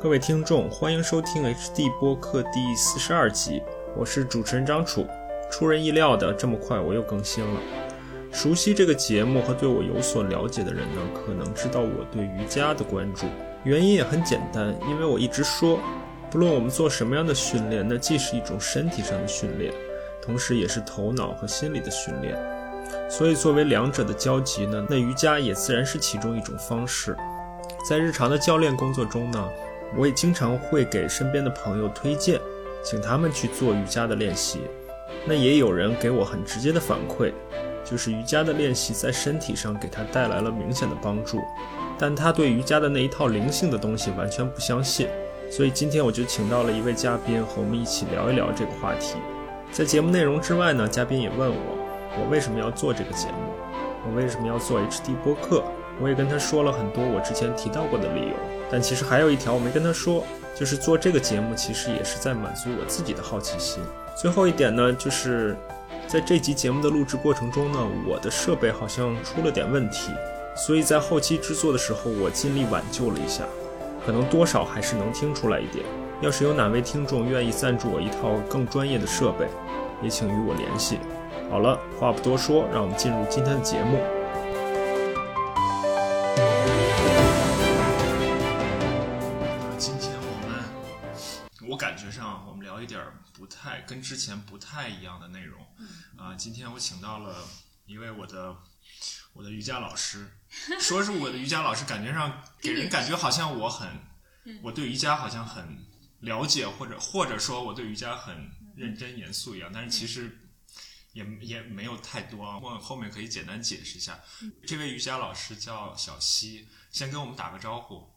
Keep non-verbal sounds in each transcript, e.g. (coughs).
各位听众，欢迎收听 HD 播客第四十二集，我是主持人张楚。出人意料的，这么快我又更新了。熟悉这个节目和对我有所了解的人呢，可能知道我对瑜伽的关注。原因也很简单，因为我一直说，不论我们做什么样的训练，那既是一种身体上的训练，同时也是头脑和心理的训练。所以作为两者的交集呢，那瑜伽也自然是其中一种方式。在日常的教练工作中呢，我也经常会给身边的朋友推荐，请他们去做瑜伽的练习。那也有人给我很直接的反馈，就是瑜伽的练习在身体上给他带来了明显的帮助，但他对瑜伽的那一套灵性的东西完全不相信。所以今天我就请到了一位嘉宾和我们一起聊一聊这个话题。在节目内容之外呢，嘉宾也问我，我为什么要做这个节目，我为什么要做 HD 播客。我也跟他说了很多我之前提到过的理由，但其实还有一条我没跟他说，就是做这个节目其实也是在满足我自己的好奇心。最后一点呢，就是在这集节目的录制过程中呢，我的设备好像出了点问题，所以在后期制作的时候我尽力挽救了一下，可能多少还是能听出来一点。要是有哪位听众愿意赞助我一套更专业的设备，也请与我联系。好了，话不多说，让我们进入今天的节目。太跟之前不太一样的内容，啊，今天我请到了一位我的我的瑜伽老师，说是我的瑜伽老师，感觉上 (laughs) 给人感觉好像我很，我对瑜伽好像很了解，或者或者说我对瑜伽很认真严肃一样，但是其实也也没有太多，我后面可以简单解释一下。这位瑜伽老师叫小溪，先跟我们打个招呼。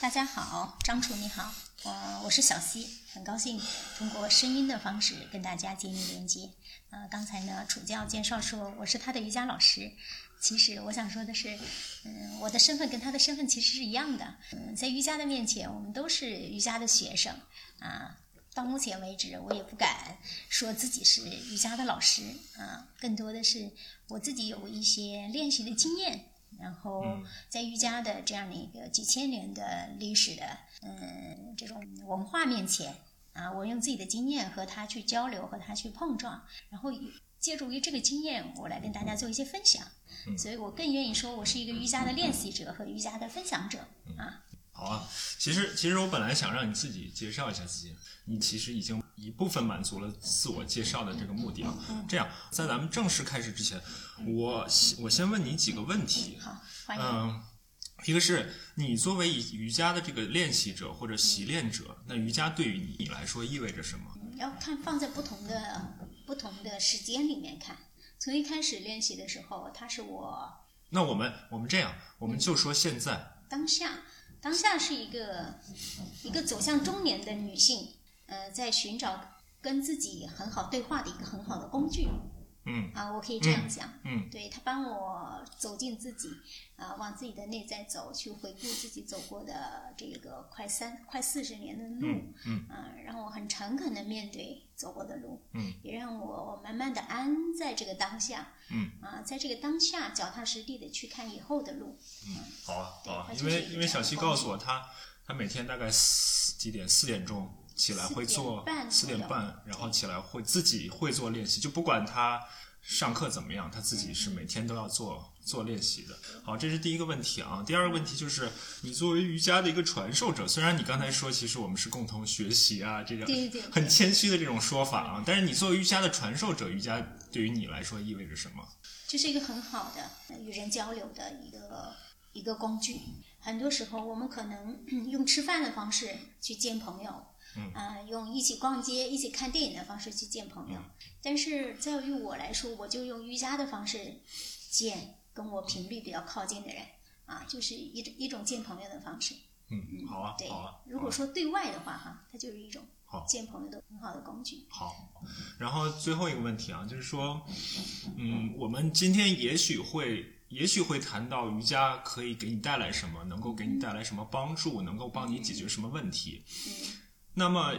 大家好，张楚你好，我我是小溪，很高兴通过声音的方式跟大家建立连接。呃，刚才呢楚教介绍说我是他的瑜伽老师，其实我想说的是，嗯，我的身份跟他的身份其实是一样的。嗯，在瑜伽的面前，我们都是瑜伽的学生啊。到目前为止，我也不敢说自己是瑜伽的老师啊，更多的是我自己有一些练习的经验。然后，在瑜伽的这样的一个几千年的历史的嗯这种文化面前啊，我用自己的经验和他去交流，和他去碰撞，然后借助于这个经验，我来跟大家做一些分享。所以我更愿意说我是一个瑜伽的练习者和瑜伽的分享者啊。好啊，其实其实我本来想让你自己介绍一下自己，你其实已经一部分满足了自我介绍的这个目的啊。这样，在咱们正式开始之前，我我先问你几个问题。好，欢迎。嗯，一个是你作为瑜伽的这个练习者或者习练者，那瑜伽对于你来说意味着什么？要看放在不同的不同的时间里面看。从一开始练习的时候，它是我。那我们我们这样，我们就说现在当下。当下是一个一个走向中年的女性，呃，在寻找跟自己很好对话的一个很好的工具。嗯。啊，我可以这样讲，嗯，对他帮我走进自己，啊，往自己的内在走，去回顾自己走过的这个快三快四十年的路，嗯，啊，让我很诚恳的面对走过的路，嗯，也让我慢慢的安在这个当下，嗯，啊，在这个当下脚踏实地的去看以后的路，嗯，好啊，好啊，因为因为小七告诉我，他他每天大概四几点？四点钟。起来会做四点半，然后起来会自己会做练习，就不管他上课怎么样，他自己是每天都要做做练习的。好，这是第一个问题啊。第二个问题就是，你作为瑜伽的一个传授者，虽然你刚才说其实我们是共同学习啊，这种很谦虚的这种说法啊，但是你作为瑜伽的传授者，瑜伽对于你来说意味着什么？这是一个很好的与人交流的一个一个工具。很多时候，我们可能 (clears throat) 用吃饭的方式去见朋友。嗯，用一起逛街、一起看电影的方式去见朋友，但是在于我来说，我就用瑜伽的方式见跟我频率比较靠近的人，啊，就是一种一种见朋友的方式。嗯，好啊，对，好啊。如果说对外的话，哈，它就是一种见朋友的很好的工具。好，然后最后一个问题啊，就是说，嗯，我们今天也许会也许会谈到瑜伽可以给你带来什么，能够给你带来什么帮助，能够帮你解决什么问题。嗯。那么，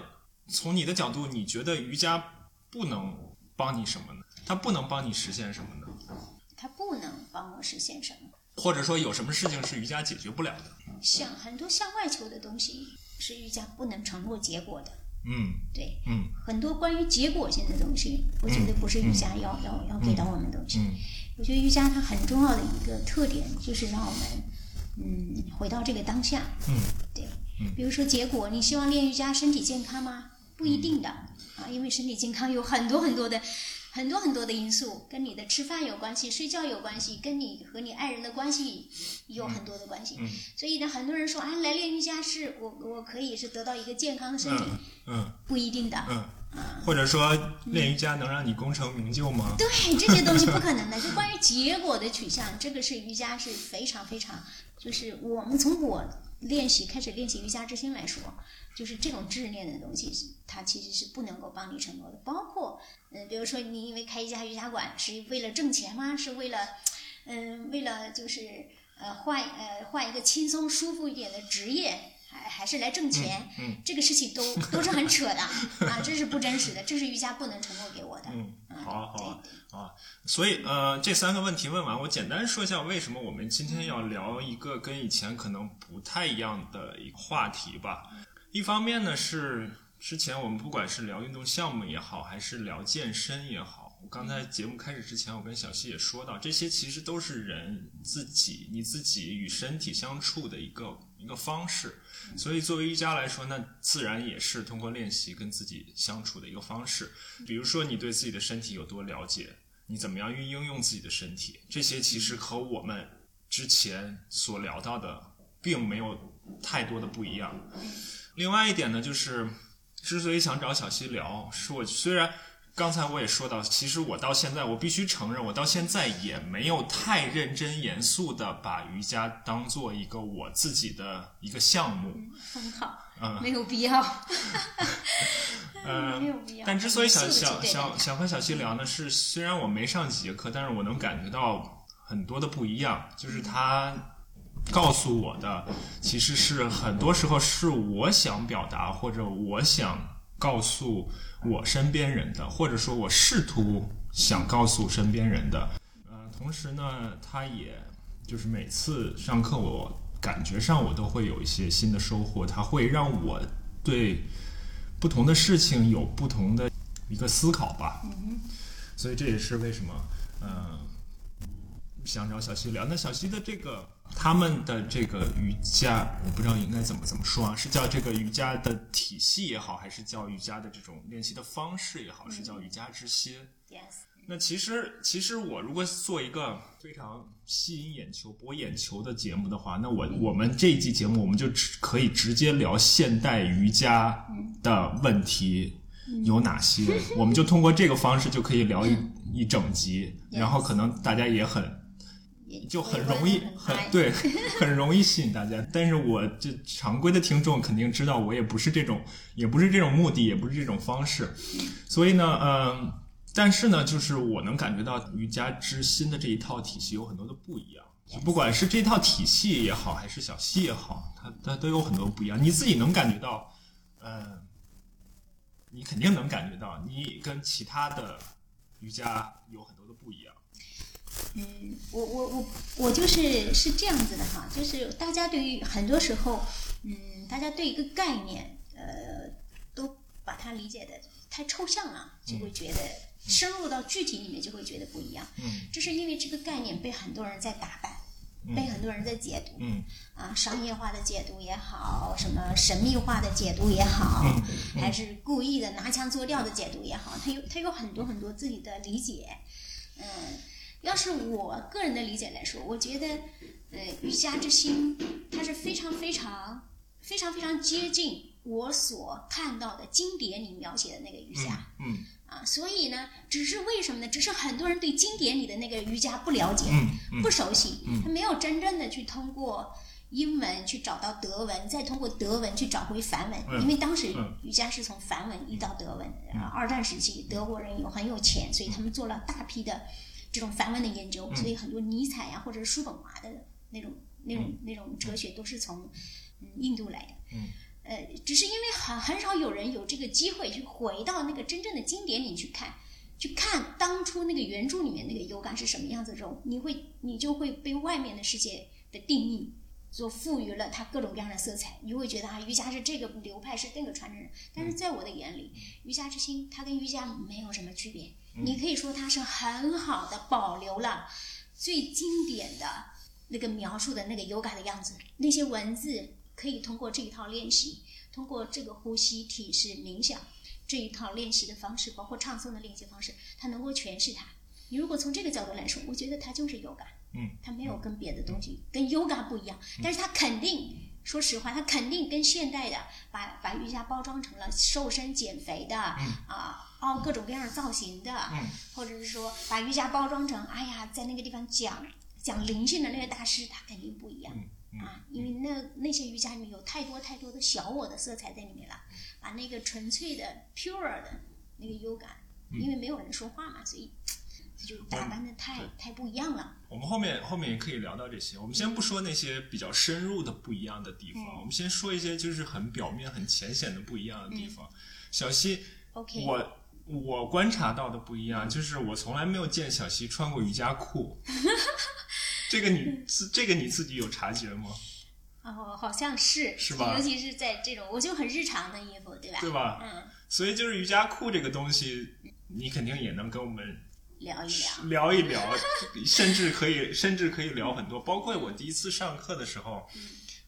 从你的角度，你觉得瑜伽不能帮你什么呢？它不能帮你实现什么呢？它不能帮我实现什么？或者说，有什么事情是瑜伽解决不了的？像很多向外求的东西，是瑜伽不能承诺结果的。嗯对，嗯很多关于结果性的东西，我觉得不是瑜伽要、要要给到我们的东西。嗯我觉得瑜伽它很重要的一个特点就是让我们，嗯，回到这个当下。嗯对嗯，比如说结果，你希望练瑜伽身体健康吗？不一定的啊，因为身体健康有很多很多的。很多很多的因素跟你的吃饭有关系，睡觉有关系，跟你和你爱人的关系有很多的关系。嗯所以呢，很多人说啊，来练瑜伽是我我可以是得到一个健康的身体，嗯嗯不一定的。嗯，或者说练瑜伽能让你功成名就吗？对这些东西不可能的。(laughs) 就关于结果的取向，这个是瑜伽是非常非常，就是我们从我练习开始练习瑜伽之心来说，就是这种执念的东西，它其实是不能够帮你承诺的。包括嗯、比如说你因为开一家瑜伽馆是为了挣钱吗？是为了嗯、为了就是呃换呃换一个轻松舒服一点的职业。还还是来挣钱，嗯这个事情都都是很扯的啊，这是不真实的，这是瑜伽不能承诺给我的。嗯，好啊好啊啊，所以呃，这三个问题问完，我简单说一下为什么我们今天要聊一个跟以前可能不太一样的一个话题吧。一方面呢是之前我们不管是聊运动项目也好，还是聊健身也好，我刚才节目开始之前，我跟小溪也说到，这些其实都是人自己你自己与身体相处的一个一个方式。所以，作为瑜伽来说，那自然也是通过练习跟自己相处的一个方式。比如说，你对自己的身体有多了解，你怎么样运用自己的身体，这些其实和我们之前所聊到的并没有太多的不一样。另外一点呢，就是之所以想找小溪聊，是我虽然刚才我也说到，其实我到现在，我必须承认，我到现在也没有太认真严肃的把瑜伽当做一个我自己的一个项目。很好，嗯 (laughs) 没有必要，嗯 (laughs) (laughs) 没有必要。但之所以想想想想和小溪聊呢，是虽然我没上几节课，但是我能感觉到很多的不一样，就是他告诉我的，其实是很多时候是我想表达或者我想告诉我身边人的，或者说我试图想告诉身边人的。呃，同时呢，他也就是每次上课，我感觉上我都会有一些新的收获，它会让我对不同的事情有不同的一个思考吧。所以这也是为什么，呃，想找小溪聊。那小溪的这个他们的这个瑜伽，我不知道应该怎么怎么说啊，是叫这个瑜伽的体系也好，还是叫瑜伽的这种练习的方式也好，是叫瑜伽之心。Yes，那其实，其实我如果做一个非常吸引眼球、博眼球的节目的话，那我我们这一季节目我们就只可以直接聊现代瑜伽的问题有哪些，我们就通过这个方式就可以聊一 (laughs) 一整集，然后可能大家也很也就很容易，很很对，(laughs) 很容易吸引大家。但是我这常规的听众肯定知道，我也不是这种，也不是这种目的，也不是这种方式。所以呢，嗯，但是呢，就是我能感觉到瑜伽之心的这一套体系有很多的不一样。就不管是这套体系也好，还是小溪也好，它它都有很多不一样。你自己能感觉到，嗯，你肯定能感觉到，你跟其他的瑜伽有很。嗯，我我我我就是是这样子的哈，就是大家对于很多时候，嗯，大家对一个概念，呃，都把它理解的太抽象了，就会觉得深入到具体里面就会觉得不一样。嗯这是因为这个概念被很多人在打扮，被很多人在解读。嗯啊，商业化的解读也好，什么神秘化的解读也好，嗯还是故意的拿腔作调的解读也好，它有它有很多很多自己的理解。嗯，要是我个人的理解来说，我觉得，呃，瑜伽之心它是非常非常非常非常接近我所看到的经典里描写的那个瑜伽。嗯啊，所以呢，只是为什么呢？只是很多人对经典里的那个瑜伽不了解，嗯嗯不熟悉，他没有真正的去通过英文去找到德文，再通过德文去找回梵文，嗯因为当时嗯瑜伽是从梵文移到德文。啊，二战时期德国人有很有钱，所以他们做了大批的这种梵文的研嗯究，所以很多尼采呀、或者是叔本华的那种那种那种哲学都是从嗯印度来的。嗯呃，只是因为很很少有人有这个机会去回到那个真正的经典里去看，去看当初那个原著里面那个有感是什么样子的时候，你会你就会被外面的世界的定义所赋予了它各种各样的色彩，你会觉得啊，瑜伽是这个流派，是那个传承人。但是在我的眼里，瑜伽之心它跟瑜伽没有什么区别。你可以说它是很好的保留了最经典的那个描述的那个 yoga 的样子，那些文字可以通过这一套练习，通过这个呼吸、体式、冥想这一套练习的方式，包括唱诵的练习方式，它能够诠释它。你如果从这个角度来说，我觉得它就是 yoga。嗯，它没有跟别的东西跟 yoga 不一样，但是它肯定，说实话，它肯定跟现代的把把瑜伽包装成了瘦身减肥的，啊，凹各种各样的造型的，或者是说把瑜伽包装成，哎呀，在那个地方讲讲灵性的那个大师，他肯定不一样啊，因为那那些瑜伽里面有太多太多的小我的色彩在里面了，把那个纯粹的 pure 的那个 yoga，因为没有人说话嘛，所以。就打扮的太太不一样了。我们后面后面也可以聊到这些。我们先不说那些比较深入的不一样的地方，我们先说一些就是很表面、很浅显的不一样的地方。小溪，OK，我我观察到的不一样，就是我从来没有见小西穿过瑜伽裤。(laughs) 这个你自这个你自己有察觉吗？哦，好像是，是吧？尤其是在这种，我就很日常的衣服，对吧？对吧？嗯。所以就是瑜伽裤这个东西，你肯定也能跟我们。聊一聊，聊一聊，(laughs) 甚至可以，甚至可以聊很多。包括我第一次上课的时候，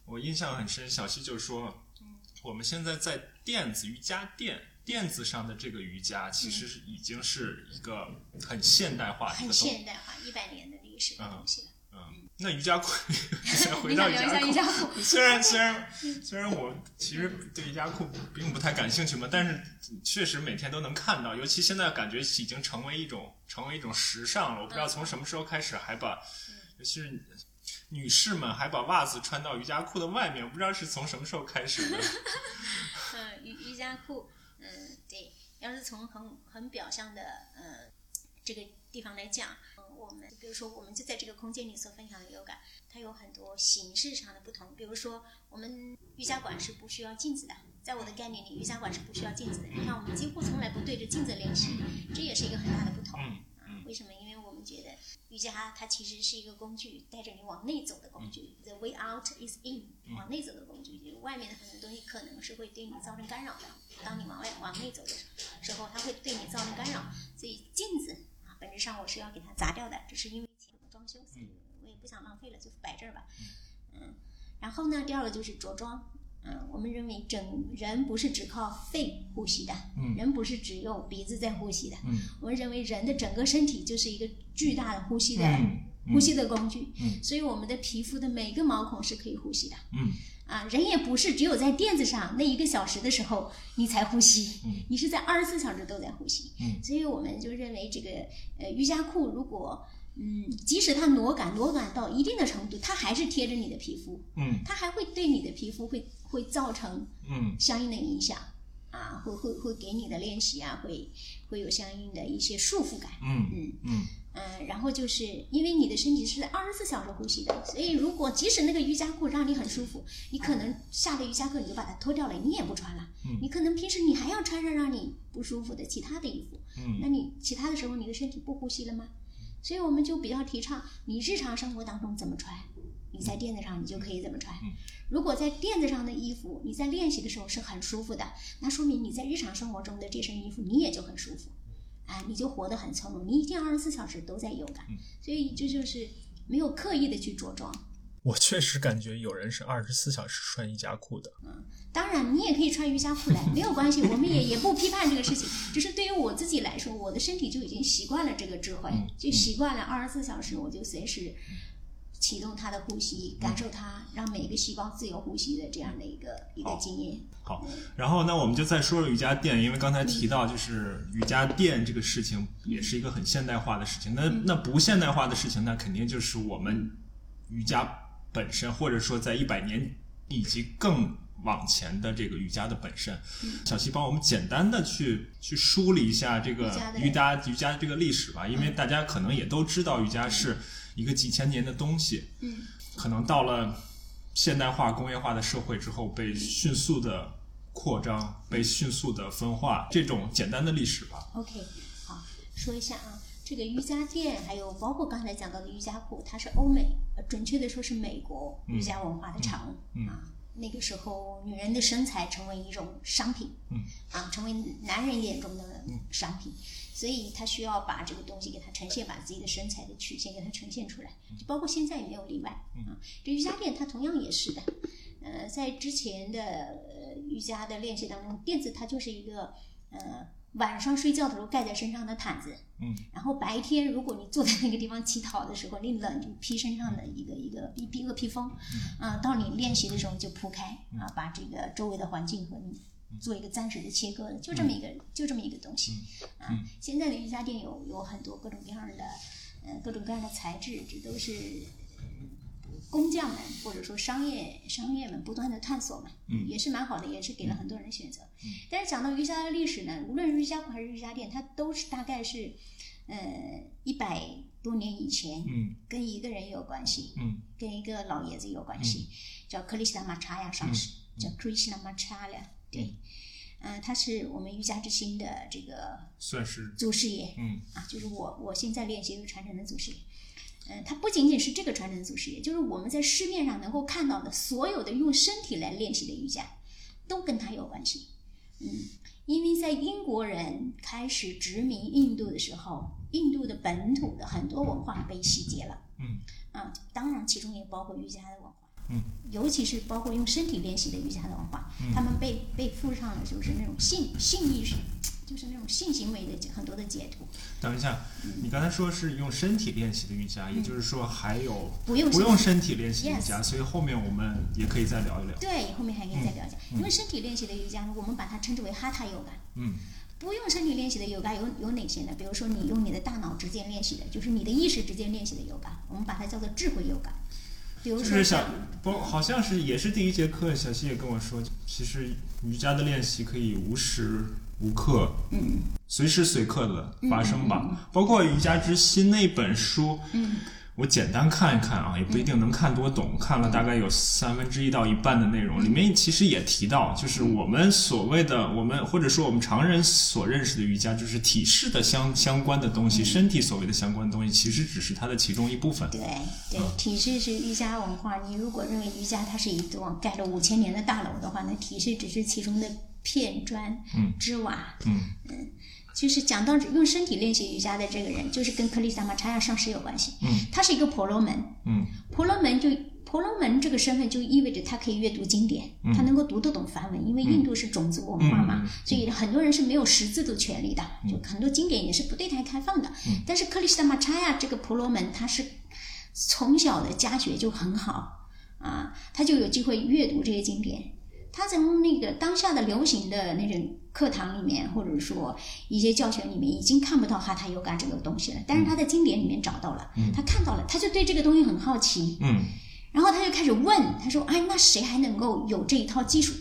我印象很深。小西就说：“我们现在在电子瑜伽垫垫子上的这个瑜伽，其实是已经是一个很现代化、很现代化、一百年的历史的东西了。”那瑜伽裤，(laughs) 回到瑜伽裤。虽然虽然虽然我其实对瑜伽裤并不太感兴趣嘛，但是确实每天都能看到。尤其现在感觉已经成为一种成为一种时尚了。我不知道从什么时候开始，还把尤其是女士们还把袜子穿到瑜伽裤的外面。我不知道是从什么时候开始的。嗯，(laughs) 瑜瑜伽裤，嗯，对。要是从很很表象的呃这个地方来讲。嗯我们比如说，我们就在这个空间里所分享的有感，它有很多形式上的不同。比如说，我们瑜伽馆是不需要镜子的，在我的概念里，瑜伽馆是不需要镜子的。你看，我们几乎从来不对着镜子练习，这也是一个很大的不同。啊，为什么？因为我们觉得瑜伽它其实是一个工具，带着你往内走的工具。The way out is in，往内走的工具。就是外面的很多东西可能是会对你造成干扰的。当你往外往内走的时候，它会对你造成干扰。所以镜子啊。本质上我是要给它砸掉的，只是因为钱装修，所以我也不想浪费了，就摆这儿吧。嗯，然后呢，第二个就是着装。嗯，我们认为整人不是只靠肺呼吸的，人不是只用鼻子在呼吸的。我们认为人的整个身体就是一个巨大的呼吸的呼吸的工具，所以我们的皮肤的每个毛孔是可以呼吸的。嗯。啊，人也不是只有在垫子上那一个小时的时候你才呼吸，你是在二十四小时都在呼吸。所以我们就认为这个呃瑜伽裤，如果嗯，即使它挪感挪感到一定的程度，它还是贴着你的皮肤，嗯，它还会对你的皮肤会会造成嗯相应的影响啊，会会会给你的练习啊，会会有相应的一些束缚感。嗯嗯嗯。嗯，然后就是因为你的身体是在二十四小时呼吸的，所以如果即使那个瑜伽裤让你很舒服，你可能下了瑜伽课你就把它脱掉了，你也不穿了。嗯，你可能平时你还要穿上让你不舒服的其他的衣服。嗯，那你其他的时候你的身体不呼吸了吗？所以我们就比较提倡你日常生活当中怎么穿，你在垫子上你就可以怎么穿。如果在垫子上的衣服你在练习的时候是很舒服的，那说明你在日常生活中的这身衣服你也就很舒服。啊，你就活得很从容，你一天二十四小时都在有感，所以这就是没有刻意的去着装。我确实感觉有人是二十四小时穿瑜伽裤的。嗯，当然你也可以穿瑜伽裤来，没有关系，我们也也不批判这个事情。只是对于我自己来说，我的身体就已经习惯了这个智慧，就习惯了二十四小时我就随时。启动它的呼吸，感受它，让每一个细胞自由呼吸的这样的一个一个经验。好，然后那我们就再说说瑜伽垫，因为刚才提到就是瑜伽垫这个事情也是一个很现代化的事情。那那不现代化的事情，那肯定就是我们瑜伽本身，或者说在一百年以及更往前的这个瑜伽的本身。小七帮我们简单的去去梳理一下这个瑜伽瑜伽这个历史吧，因为大家可能也都知道瑜伽是。一个几千年的东西，嗯，可能到了现代化、工业化的社会之后，被迅速的扩张，被迅速的分化，这种简单的历史吧。OK，好，说一下啊。这个瑜伽垫，还有包括刚才讲到的瑜伽裤，它是欧美，呃准确的说是美国瑜伽文化的产物、嗯嗯啊。那个时候，女人的身材成为一种商品，嗯啊，成为男人眼中的商品，所以他需要把这个东西给它呈现，把自己的身材的曲线给它呈现出来，就包括现在也没有例外啊。这瑜伽垫它同样也是的，呃，在之前的呃瑜伽的练习当中，垫子它就是一个呃晚上睡觉的时候盖在身上的毯子，嗯，然后白天如果你坐在那个地方乞讨的时候，你冷就披身上的一个一个一一个披风，啊，到你练习的时候就铺开啊，把这个周围的环境和你做一个暂时的切割，就这么一个就这么一个东西啊。现在的瑜伽垫有有很多各种各样的，呃，各种各样的材质，这都是工匠们或者说商业商业们不断的探索嘛，嗯。也是蛮好的，也是给了很多人选择。但是讲到瑜伽的历史呢，无论是瑜伽馆还是瑜伽店，它都是大概是呃一百多年以前，嗯。跟一个人有关系，嗯。跟一个老爷子有关系，叫克里斯纳玛查亚上师，嗯。叫 Krishna Macharya，对，呃，他是我们瑜伽之星的这个算是祖师爷，嗯。啊，就是我我现在练习的传承的祖师爷。呃，它不仅仅是这个传承祖师爷，就是我们在市面上能够看到的所有的用身体来练习的瑜伽，都跟它有关系。嗯，因为在英国人开始殖民印度的时候，印度的本土的很多文化被洗劫了。嗯啊，当然其中也包括瑜伽的。嗯，尤其是包括用身体练习的瑜伽的文化，他们被被附上了就是那种性性意识，就是那种性行为的很多的解读。等一下，你刚才说是用身体练习的瑜伽，也就是说还有不用不用身体练习的瑜伽，所以后面我们也可以再聊一聊。对，后面还可以再聊一下。因为身体练习的瑜伽，我们把它称之为哈塔瑜伽。嗯不用身体练习的瑜伽有有哪些呢？比如说你用你的大脑直接练习的，就是你的意识直接练习的瑜伽，我们把它叫做智慧瑜伽。比如就是小像不，好像是也是第一节课，小西也跟我说，其实瑜伽的练习可以无时无刻，嗯。随时随刻的发生吧。包括《瑜伽之心》那本书，嗯我简单看一看啊，也不一定能看多懂，看了大概有三分之一到一半的内容，里面其实也提到，就是我们所谓的我们或者说我们常人所认识的瑜伽，就是体式的相相关的东西，身体所谓的相关的东西，其实只是它的其中一部分。对对，体式是瑜伽文化。你如果认为瑜伽它是一座盖了五千年的大楼的话，那体式只是其中的片砖、嗯之瓦。嗯就是讲到用身体练习瑜伽的这个人，就是跟克里斯玛查亚上师有关系。嗯，他是一个婆罗门，嗯婆罗门就婆罗门这个身份就意味着他可以阅读经典，他能够读得懂梵文，因为印度是种族文化嘛，所以很多人是没有识字的权利的，就很多经典也是不对他开放的。但是克里斯塔玛查亚这个婆罗门，他是从小的家学就很好啊，他就有机会阅读这些经典。他从那个当下的流行的那种课堂里面，或者说一些教学里面，已经看不到哈塔尤嘎这个东西了。但是他在经典里面找到了，他看到了，他就对这个东西很好奇。嗯然后他就开始问，他说：“哎，那谁还能够有这一套技术？”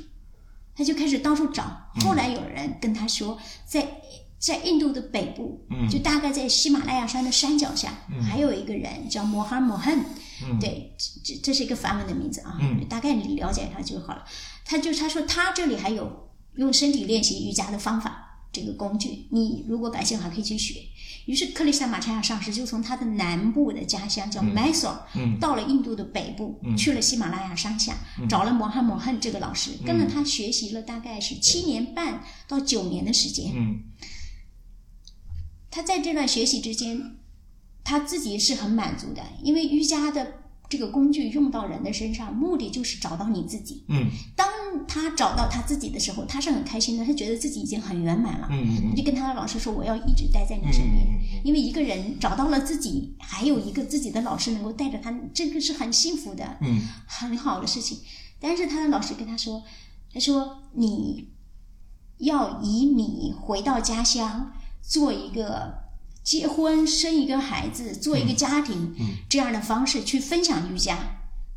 他就开始到处找。后来有人跟他说，在在印度的北部，嗯就大概在喜马拉雅山的山脚下，还有一个人叫摩哈摩恨，嗯。对，这这这是一个梵文的名字啊，嗯。大概你了解一下就好了。他就他说他这里还有用身体练习瑜伽的方法，这个工具，你如果感兴趣还可以去学。于是克里斯塔玛查亚上师就从他的南部的家乡叫 Mysore，、嗯。到了印度的北部，去了喜马拉雅山下，找了摩汉摩恨这个老师，跟了他学习了大概是七年半到九年的时间。嗯。他在这段学习之间，他自己是很满足的，因为瑜伽的这个工具用到人的身上，目的就是找到你自己。嗯当他找到他自己的时候，他是很开心的，他觉得自己已经很圆满了。嗯嗯就跟他的老师说：“我要一直待在你身边。嗯嗯因为一个人找到了自己，还有一个自己的老师能够带着他，这个是很幸福的，嗯很好的事情。但是他的老师跟他说：“他说你要以你回到家乡，做一个结婚、生一个孩子、做一个家庭、这样的方式去分享瑜伽，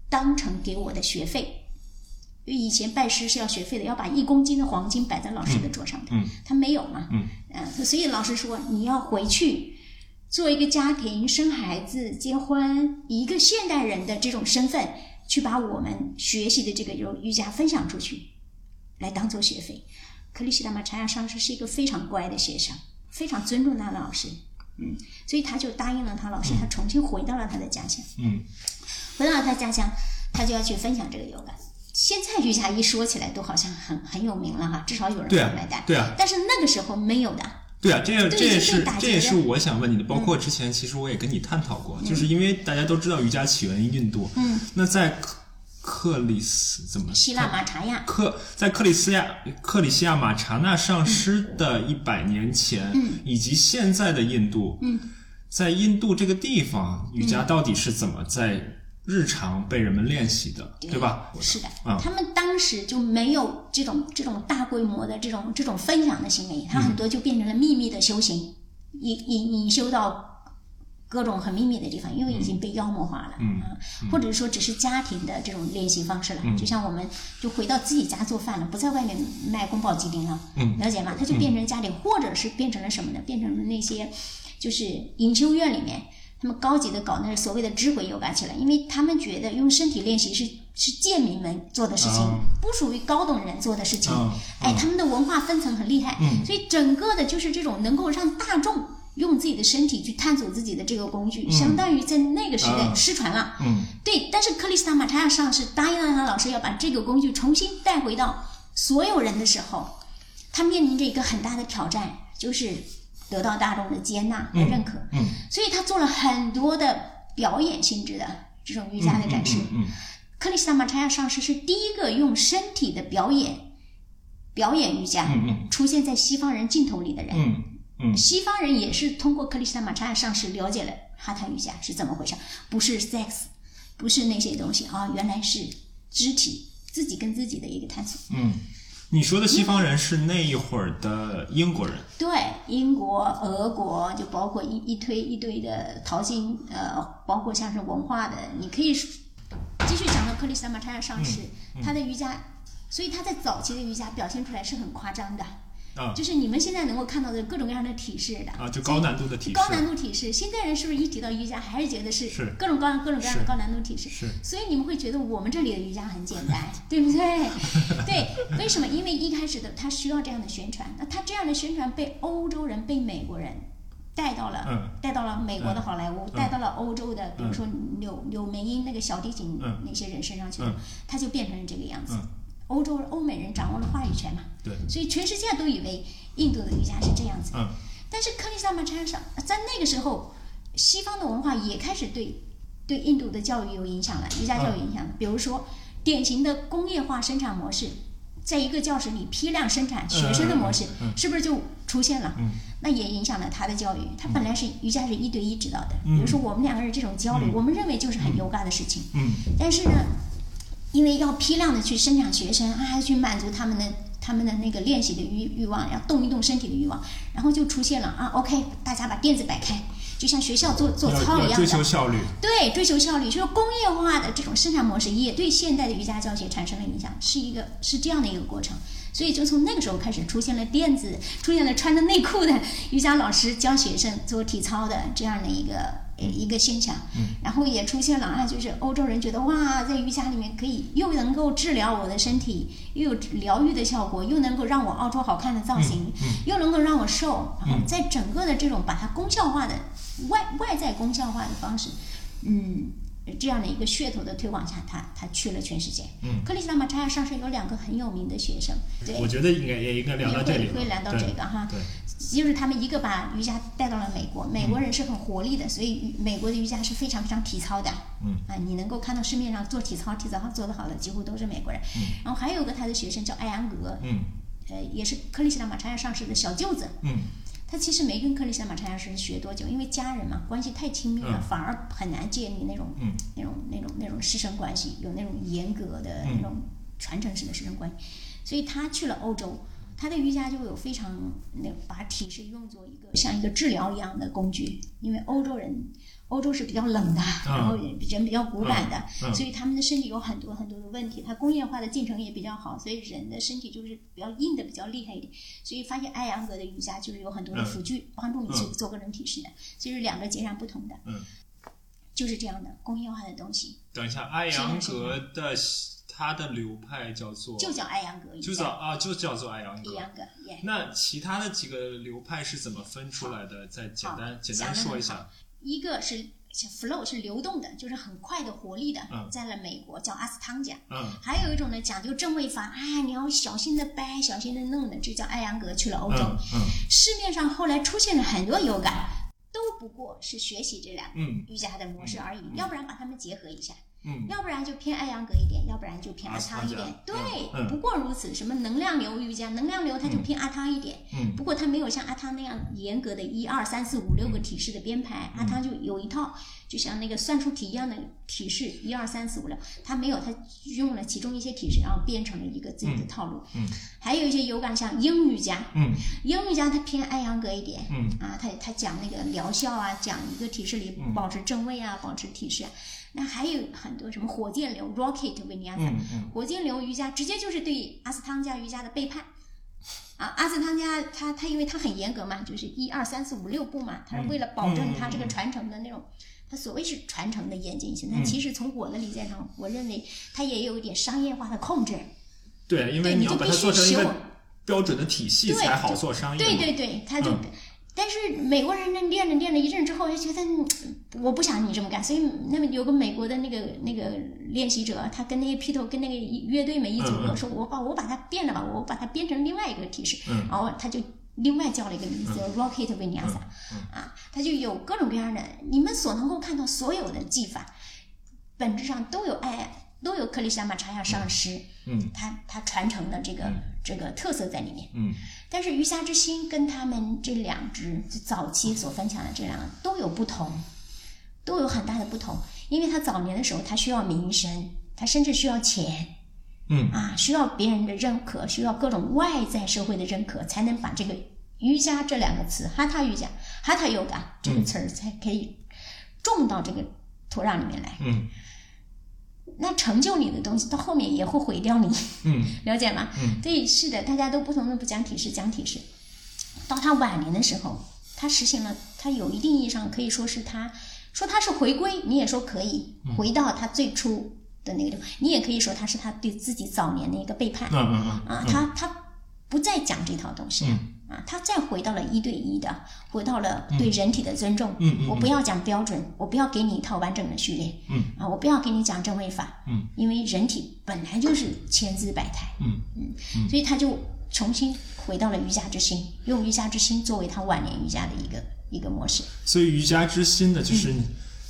当成给我的学费。”因为以前拜师是要学费的，要把一公斤的黄金摆在老师的桌上的，嗯他没有嘛，嗯。呃，所以老师说你要回去做一个家庭、生孩子、结婚，以一个现代人的这种身份去把我们学习的这个瑜伽分享出去，来当做学费。克里希达玛查亚上师是一个非常乖的学生，非常尊重他的老师，嗯，所以他就答应了他老师，他重新回到了他的家乡。嗯。回到了他家乡，他就要去分享这个 yoga。现在瑜伽一说起来都好像很很有名了哈，至少有人买单。对啊但是那个时候没有的，对啊，这也是这也是我想问你的，包括之前其实我也跟你探讨过，就是因为大家都知道瑜伽起源于印度，嗯，那在克克里斯怎么希腊马查亚，克在克里斯亚克里西亚马查纳上师的一百年前，嗯。以及现在的印度，嗯，在印度这个地方，瑜伽到底是怎么在日常被人们练习的，对吧？是的，啊他们当时就没有这种这种大规模的这种这种分享的行为，他很多就变成了秘密的修行，隐隐隐修到各种很秘密的地方，因为已经被妖魔化了，嗯啊，或者说只是家庭的这种练习方式了，就像我们就回到自己家做饭了，不在外面卖宫保鸡丁了，嗯了解吗？它就变成家里，或者是变成了什么呢？变成了那些就是隐修院里面。他们高级的搞那所谓的智慧 yoga 起来，因为他们觉得用身体练习是是贱民们做的事情，啊不属于高等人做的事情。啊哎，他们的文化分层很厉害，嗯所以整个的就是这种能够让大众用自己的身体去探索自己的这个工具，相当于在那个时代啊失传了。嗯对，但是克里斯塔马查亚上师答应了他老师要把这个工具重新带回到所有人的时候，他面临着一个很大的挑战，就是得到大众的接纳和认可。嗯所以他做了很多的表演性质的这种瑜伽的展示。嗯克里斯塔马查亚上师是第一个用身体的表演表演瑜伽、出现在西方人镜头里的人。嗯嗯。西方人也是通过克里斯塔马查亚上师了解了哈塔瑜伽是怎么回事，不是 sex，不是那些东西啊，原来是肢体自己跟自己的一个探索。嗯，你说的西方人是那一会儿的英国人，对，英国、俄国，就包括一一堆一堆的淘金，呃，包括像是文化的，你可以继续讲到克里斯塔马查亚上师，嗯。他的瑜伽，所以他在早期的瑜伽表现出来是很夸张的，啊。就是你们现在能够看到的各种各样的体式的。啊，就高难度的体式，高难度体式，现在人是不是一提到瑜伽，还是觉得是是。各种各样各种各样的高难度体式？是。所以你们会觉得我们这里的瑜伽很简单，(laughs) 对不对？对，为什么？因为一开始的他需要这样的宣传，那他这样的宣传被欧洲人、被美国人带到了，嗯。带到了美国的好莱坞，带到了欧洲的，比如嗯说柳柳梅英那个小提琴嗯。那些人身上去他就变成了这个样子。嗯。欧洲欧美人掌握了话语权嘛，对，所以全世界都以为印度的瑜伽是这样子。嗯但是克里斯塔马查上，在那个时候，西方的文化也开始对对印度的教育有影响了，瑜伽教育影响了。比如说，典型的工业化生产模式，在一个教室里批量生产学生的模式，嗯嗯嗯是不是就出现了？嗯那也影响了他的教育。他本来是瑜伽是一对一指导的，嗯比如说我们两个人这种交流，嗯我们认为就是很优嘎的事情。嗯但是呢，因为要批量的去生产学生啊，去满足他们的他们的那个练习的欲欲望，要动一动身体的欲望，然后就出现了啊，OK，大家把垫子摆开，就像学校做做操一样。追求，效率，对，追求效率，就是工业化的这种生产模式也对现代的瑜伽教学产生了影响，是一个是这样的一个过程。所以就从那个时候开始出现了垫子，出现了穿着内裤的瑜伽老师教学生做体操的这样的一个一个现象。然后也出现了啊，就是欧洲人觉得哇，在瑜伽里面可以又能够治疗我的身体，又有疗愈的效果，又能够让我凹出好看的造型，又能够让我瘦。然后在整个的这种把它功效化的外外在功效化的方式，嗯。这样的一个噱头的推广下，他他去了全世界。嗯。克里斯塔马查亚上是有两个很有名的学生，对，我觉得应该也应该聊到这里了，也会会聊到这个哈。对，就是他们一个把瑜伽带到了美国，美国人是很活力的，所以美国的瑜伽是非常非常体操的。嗯。啊，你能够看到市面上做体操、体操做得好的几乎都是美国人。嗯。然后还有个他的学生叫艾扬格，嗯。呃，也是克里斯塔马查亚上师的小舅子。嗯他其实没跟克里斯塔马查亚师学多久，因为家人嘛，关系太亲密了，嗯反而很难建立那种、嗯那种、那种、那种师生关系，有那种严格的嗯那种传承式的师生关系。所以他去了欧洲，他的瑜伽就有非常那把体式用作一个像一个治疗一样的工具，因为欧洲人。欧洲是比较冷的，然后人人比较古板的，嗯所以他们的身体有很多很多的问题。它工业化的进程也比较好，所以人的身体就是比较硬的比较厉害一点。所以发现艾扬格的瑜伽就是有很多的辅具帮助你去做各种体式的，所以是两个截然不同的。嗯，就是这样的工业化的东西。等一下，艾扬格的他的流派叫做就叫艾扬格瑜伽。就叫啊，就叫做艾扬格。艾扬格，那其他的几个流派是怎么分出来的？再简单简单说一下。一个是 flow 是流动的，就是很快的活力的，嗯在了美国叫阿斯汤加。嗯还有一种呢，讲究正位法，哎，你要小心的掰，小心的弄的，这叫艾扬格，去了欧洲。嗯嗯市面上后来出现了很多有感，都不过是学习这两个嗯瑜伽的模式而已，要不然把它们结合一下。嗯要不然就偏艾扬格一点，要不然就偏阿汤一点。对嗯，不过如此。什么能量流瑜伽，能量流它就偏阿汤一点。嗯不过它没有像阿汤那样严格的一二三四五六个体式的编排，阿汤就有一套，就像那个算术题一样的体式，一二三四五六，它没有，它用了其中一些体式，然后编成了一个自己的套路。嗯还有一些有感像英瑜伽，嗯英瑜伽它偏艾扬格一点。嗯啊，他他讲那个疗效啊，讲一个体式里保持正位啊，保持体式、啊。那还有很多什么火箭流 （rocket vinyasa），、嗯嗯火箭流瑜伽直接就是对阿斯汤加瑜伽的背叛。啊，阿斯汤加他他因为他很严格嘛，就是一二三四五六步嘛，他是为了保证他这个传承的那种，他所谓是传承的严谨性。但其实从我的理解上，我认为他也有一点商业化的控制。对，因为你要把它做成一个标准的体系才好做商业嘛。对对对，他就，嗯但是美国人呢练着练着一阵之后，就觉得嗯我不想你这么干，所以那么有个美国的那个那个练习者，他跟那些披头跟那个乐队们一组合，嗯嗯。说我把我把它变了吧，我把它编成另外一个体式，嗯。然后他就。另外叫了一个名字叫 Rocket Vinyasa，、啊，他就有各种各样的，你们所能够看到所有的技法，本质上都有爱，都有克里希那玛查亚上师，嗯他他传承的这个、这个特色在里面。嗯但是瑜伽之心跟他们这两支早期所分享的这两个都有不同，都有很大的不同。因为他早年的时候，他需要名声，他甚至需要钱嗯啊，需要别人的认可，需要各种外在社会的认可，才能把这个瑜伽这两个词哈塔瑜伽、哈塔 yoga 这个词儿才可以种到这个土壤里面来。嗯那成就你的东西，到后面也会毁掉你。嗯 (laughs) 了解吗？嗯，对，是的，大家都不同的不讲体式，讲体式。到他晚年的时候，他实行了，他有一定意义上可以说是他说他是回归，你也说可以嗯回到他最初的那个地方，你也可以说他是他对自己早年的一个背叛嗯嗯啊，嗯他他不再讲这套东西了。啊，他再回到了一对一的，回到了对人体的尊重。嗯嗯嗯我不要讲标准，我不要给你一套完整的序列。嗯啊，我不要给你讲正位法。嗯，因为人体本来就是千姿百态。嗯嗯所以他就重新回到了瑜伽之心，用瑜伽之心作为他晚年瑜伽的一个一个模式。所以瑜伽之心的，嗯就是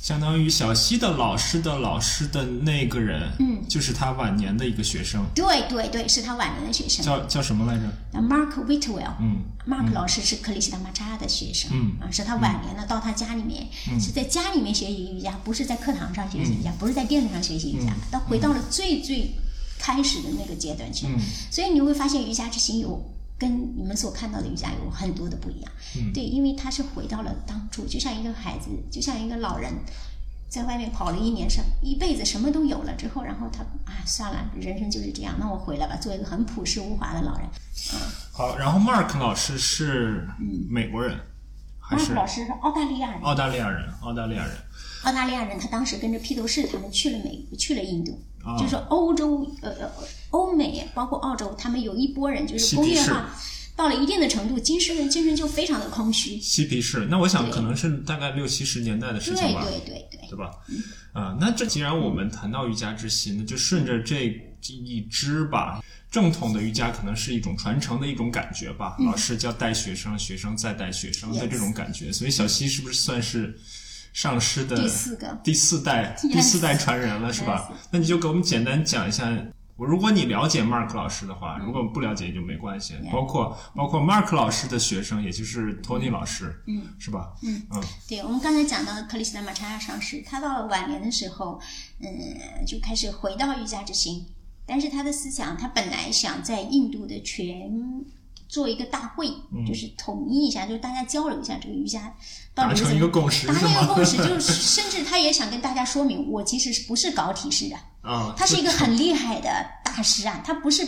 相当于小溪的老师的老师的那个人，嗯，就是他晚年的一个学生，对对对，是他晚年的学生。叫叫什么来着？那 Mark Whitwell，嗯 Mark 老师是克里希那玛扎的学生，嗯。啊，是他晚年呢到他家里面，是在家里面学习瑜伽，不是在课堂上学习瑜伽，不是在电子上学习瑜伽，他回到了最最开始的那个阶段去，嗯。所以你会发现瑜伽之行有跟你们所看到的瑜伽有很多的不一样，嗯对，因为他是回到了当初，就像一个孩子，就像一个老人。在外面跑了一年，什一辈子什么都有了之后，然后他啊算了，人生就是这样，那我回来吧，做一个很朴实无华的老人。嗯好，然后 Mark 老师是美国人、还是马克老师是澳大利亚人，澳大利亚人？澳大利亚人。澳大利亚人他当时跟着披头士他们去了美去了印度，啊就是欧洲呃呃欧美包括澳洲，他们有一波人就是工业化到了一定的程度，精神精神就非常的空虚。嬉皮士，那我想可能是大概六七十年代的事情吧，对对对，对吧？啊、那这既然我们谈到瑜伽之心，那就顺着这一支吧。正统的瑜伽可能是一种传承的一种感觉吧，老师教带学生，学生再带学生的这种感觉。所以小溪是不是算是上师的第四个。第四代第四。代传人了，是吧？那你就给我们简单讲一下。我如果你了解 Mark 老师的话，如果不了解也就没关系。包括包括 Mark 老师的学生，也就是 Tony 老师，嗯，是吧？嗯。嗯。对，我们刚才讲到的克里斯坦玛查亚上师，他到了晚年的时候，嗯，就开始回到瑜伽之心，但是他的思想，他本来想在印度的全做一个大会，嗯。就是统一一下，就是大家交流一下这个瑜伽到底是怎么达成一个共识达？成一个共识，就是 (laughs) 甚至他也想跟大家说明，我其实是不是搞体式的，啊，他是一个很厉害的大师啊，他不是，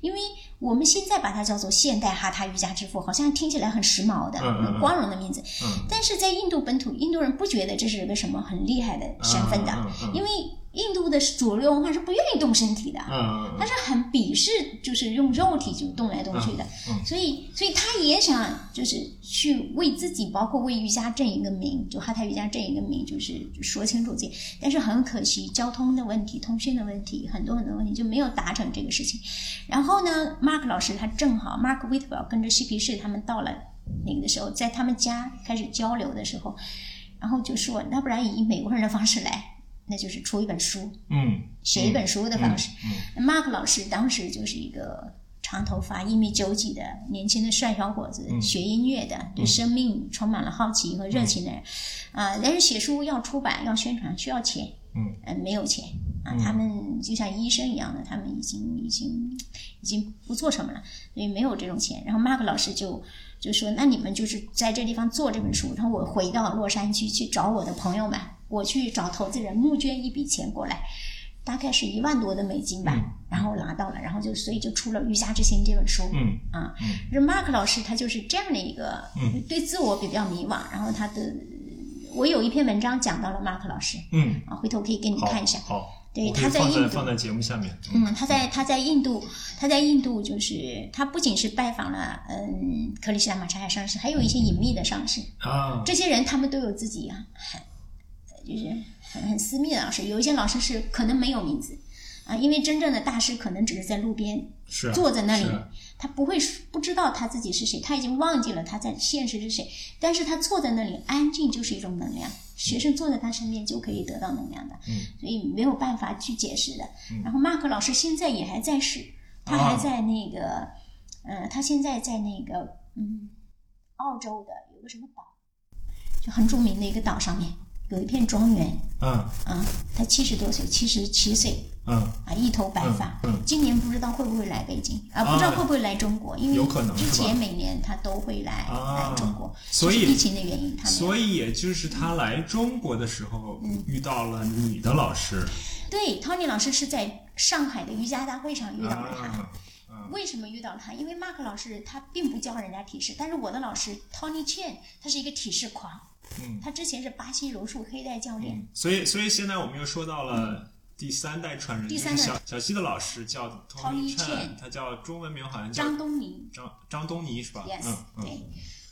因为我们现在把它叫做现代哈他瑜伽之父，好像听起来很时髦的、很光荣的名字，嗯。但是在印度本土，印度人不觉得这是个什么很厉害的身份的，因为印度的主流文化是不愿意动身体的，嗯他是很鄙视，就是用肉体就动来动去的，嗯嗯所以，所以他也想就是去为自己，包括为瑜伽正一个名，就哈泰瑜伽正一个名，就是说清楚自己。但是很可惜，交通的问题、通讯的问题，很多很多问题就没有达成这个事情。然后呢，Mark 老师他正好，Mark Whitwell 跟着嬉皮士他们到了那个的时候，在他们家开始交流的时候，然后就说，那不然以美国人的方式来，那就是出一本书，嗯写一本书的方式。嗯 Mark 老师当时就是一个长头发、一米九几的年轻的帅小伙子，学音乐的，对生命充满了好奇和热情的人。啊、但是写书要出版、要宣传需要钱，嗯呃，没有钱啊。他们就像医生一样的，他们已经已经已经不做什么了，所以没有这种钱。然后 Mark 老师就就说：“那你们就是在这地方做这本书，然后我回到洛杉矶去找我的朋友们，我去找投资人募捐一笔钱过来。”大概是一万多的美金吧，然后拿到了，然后就所以就出了《瑜伽之心》这本书。嗯啊，这 Mark 老师他就是这样的一个，对自我比较迷惘，然后他的，我有一篇文章讲到了 Mark 老师嗯，啊，回头可以给你，看一下。好，对他在印度放在节目下面。嗯，他在他在印度，他在印度就是他不仅是拜访了嗯克里希那马查亚上师，还有一些隐秘的上师。啊，这些人他们都有自己啊，很就是很很私密的老师，有一些老师是可能没有名字啊，因为真正的大师可能只是在路边坐在那里他不会不知道他自己是谁，他已经忘记了他在现实是谁，但是他坐在那里安静就是一种能量，学生坐在他身边就可以得到能量的，嗯所以没有办法去解释的。然后马克老师现在也还在世，他还在那个，呃，他现在在那个嗯，澳洲的有个什么岛，就很著名的一个岛上面有一片庄园。嗯。啊，他七十多岁，七十七岁。嗯，啊，一头白发。嗯嗯。今年不知道会不会来北京啊？啊。不知道会不会来中国，因为有可能之前每年他都会来、啊。来中国，所以疫情的原因，他所以也就是他来中国的时候嗯。遇到了你的老师，对，Tony 老师是在上海的瑜伽大会上遇到了他。啊为什么遇到他？因为 Mark 老师他并不教人家体式，但是我的老师 Tony Chen 他是一个体式狂，嗯。他之前是巴西柔术黑带教练，嗯，所以所以现在我们又说到了。第三代传人，第三代小小西的老师叫 Tony Tony Chen Chen，他叫中文名好像叫张东尼张张东尼是吧？，yes，、嗯嗯。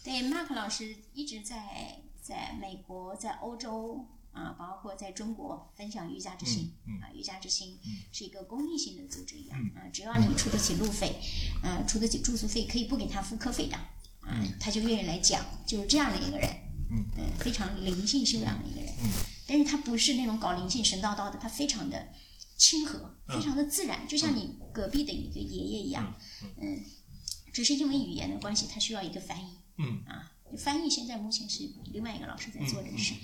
对，对，Mark 老师一直在在美国、在欧洲啊，包括在中国分享瑜伽之心、嗯嗯。啊，瑜伽之心是一个公益性的组织一样、嗯。啊，只要你出得起路费，啊，出得起住宿费，可以不给他付课费的，啊，他就愿意来讲，就是这样的一个人，嗯非常灵性修养的一个人，嗯。但是他不是那种搞灵性神叨叨的，他非常的亲和，非常的自然，就像你隔壁的一个爷爷一样，嗯，只是因为语言的关系，他需要一个翻译，嗯。啊，翻译现在目前是另外一个老师在做这个事。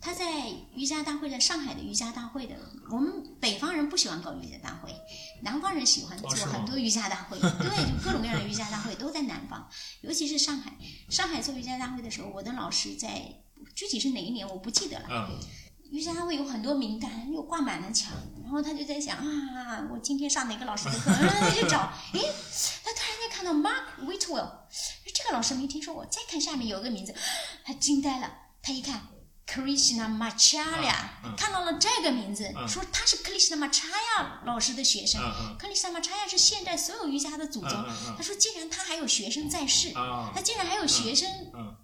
他在瑜伽大会，在上海的瑜伽大会的，我们北方人不喜欢搞瑜伽大会，南方人喜欢做很多瑜伽大会，(laughs) 对，就各种各样的瑜伽大会都在南方，尤其是上海。上海做瑜伽大会的时候，我的老师在具体是哪一年我不记得了。嗯瑜伽大会有很多名单，又挂满了墙，然后他就在想啊，我今天上哪个老师的课？然后他就找，诶，他突然间看到 Mark Whitwell，这个老师没听说过。再看下面有个名字，他惊呆了。他一看，Krishna 嗯看到了这个名字，嗯说他是 Krishna Macharya 老师的学生。Krishna Macharya 是现代所有瑜伽的祖宗。他说，既然他还有学生在世，啊他竟然还有学生嗯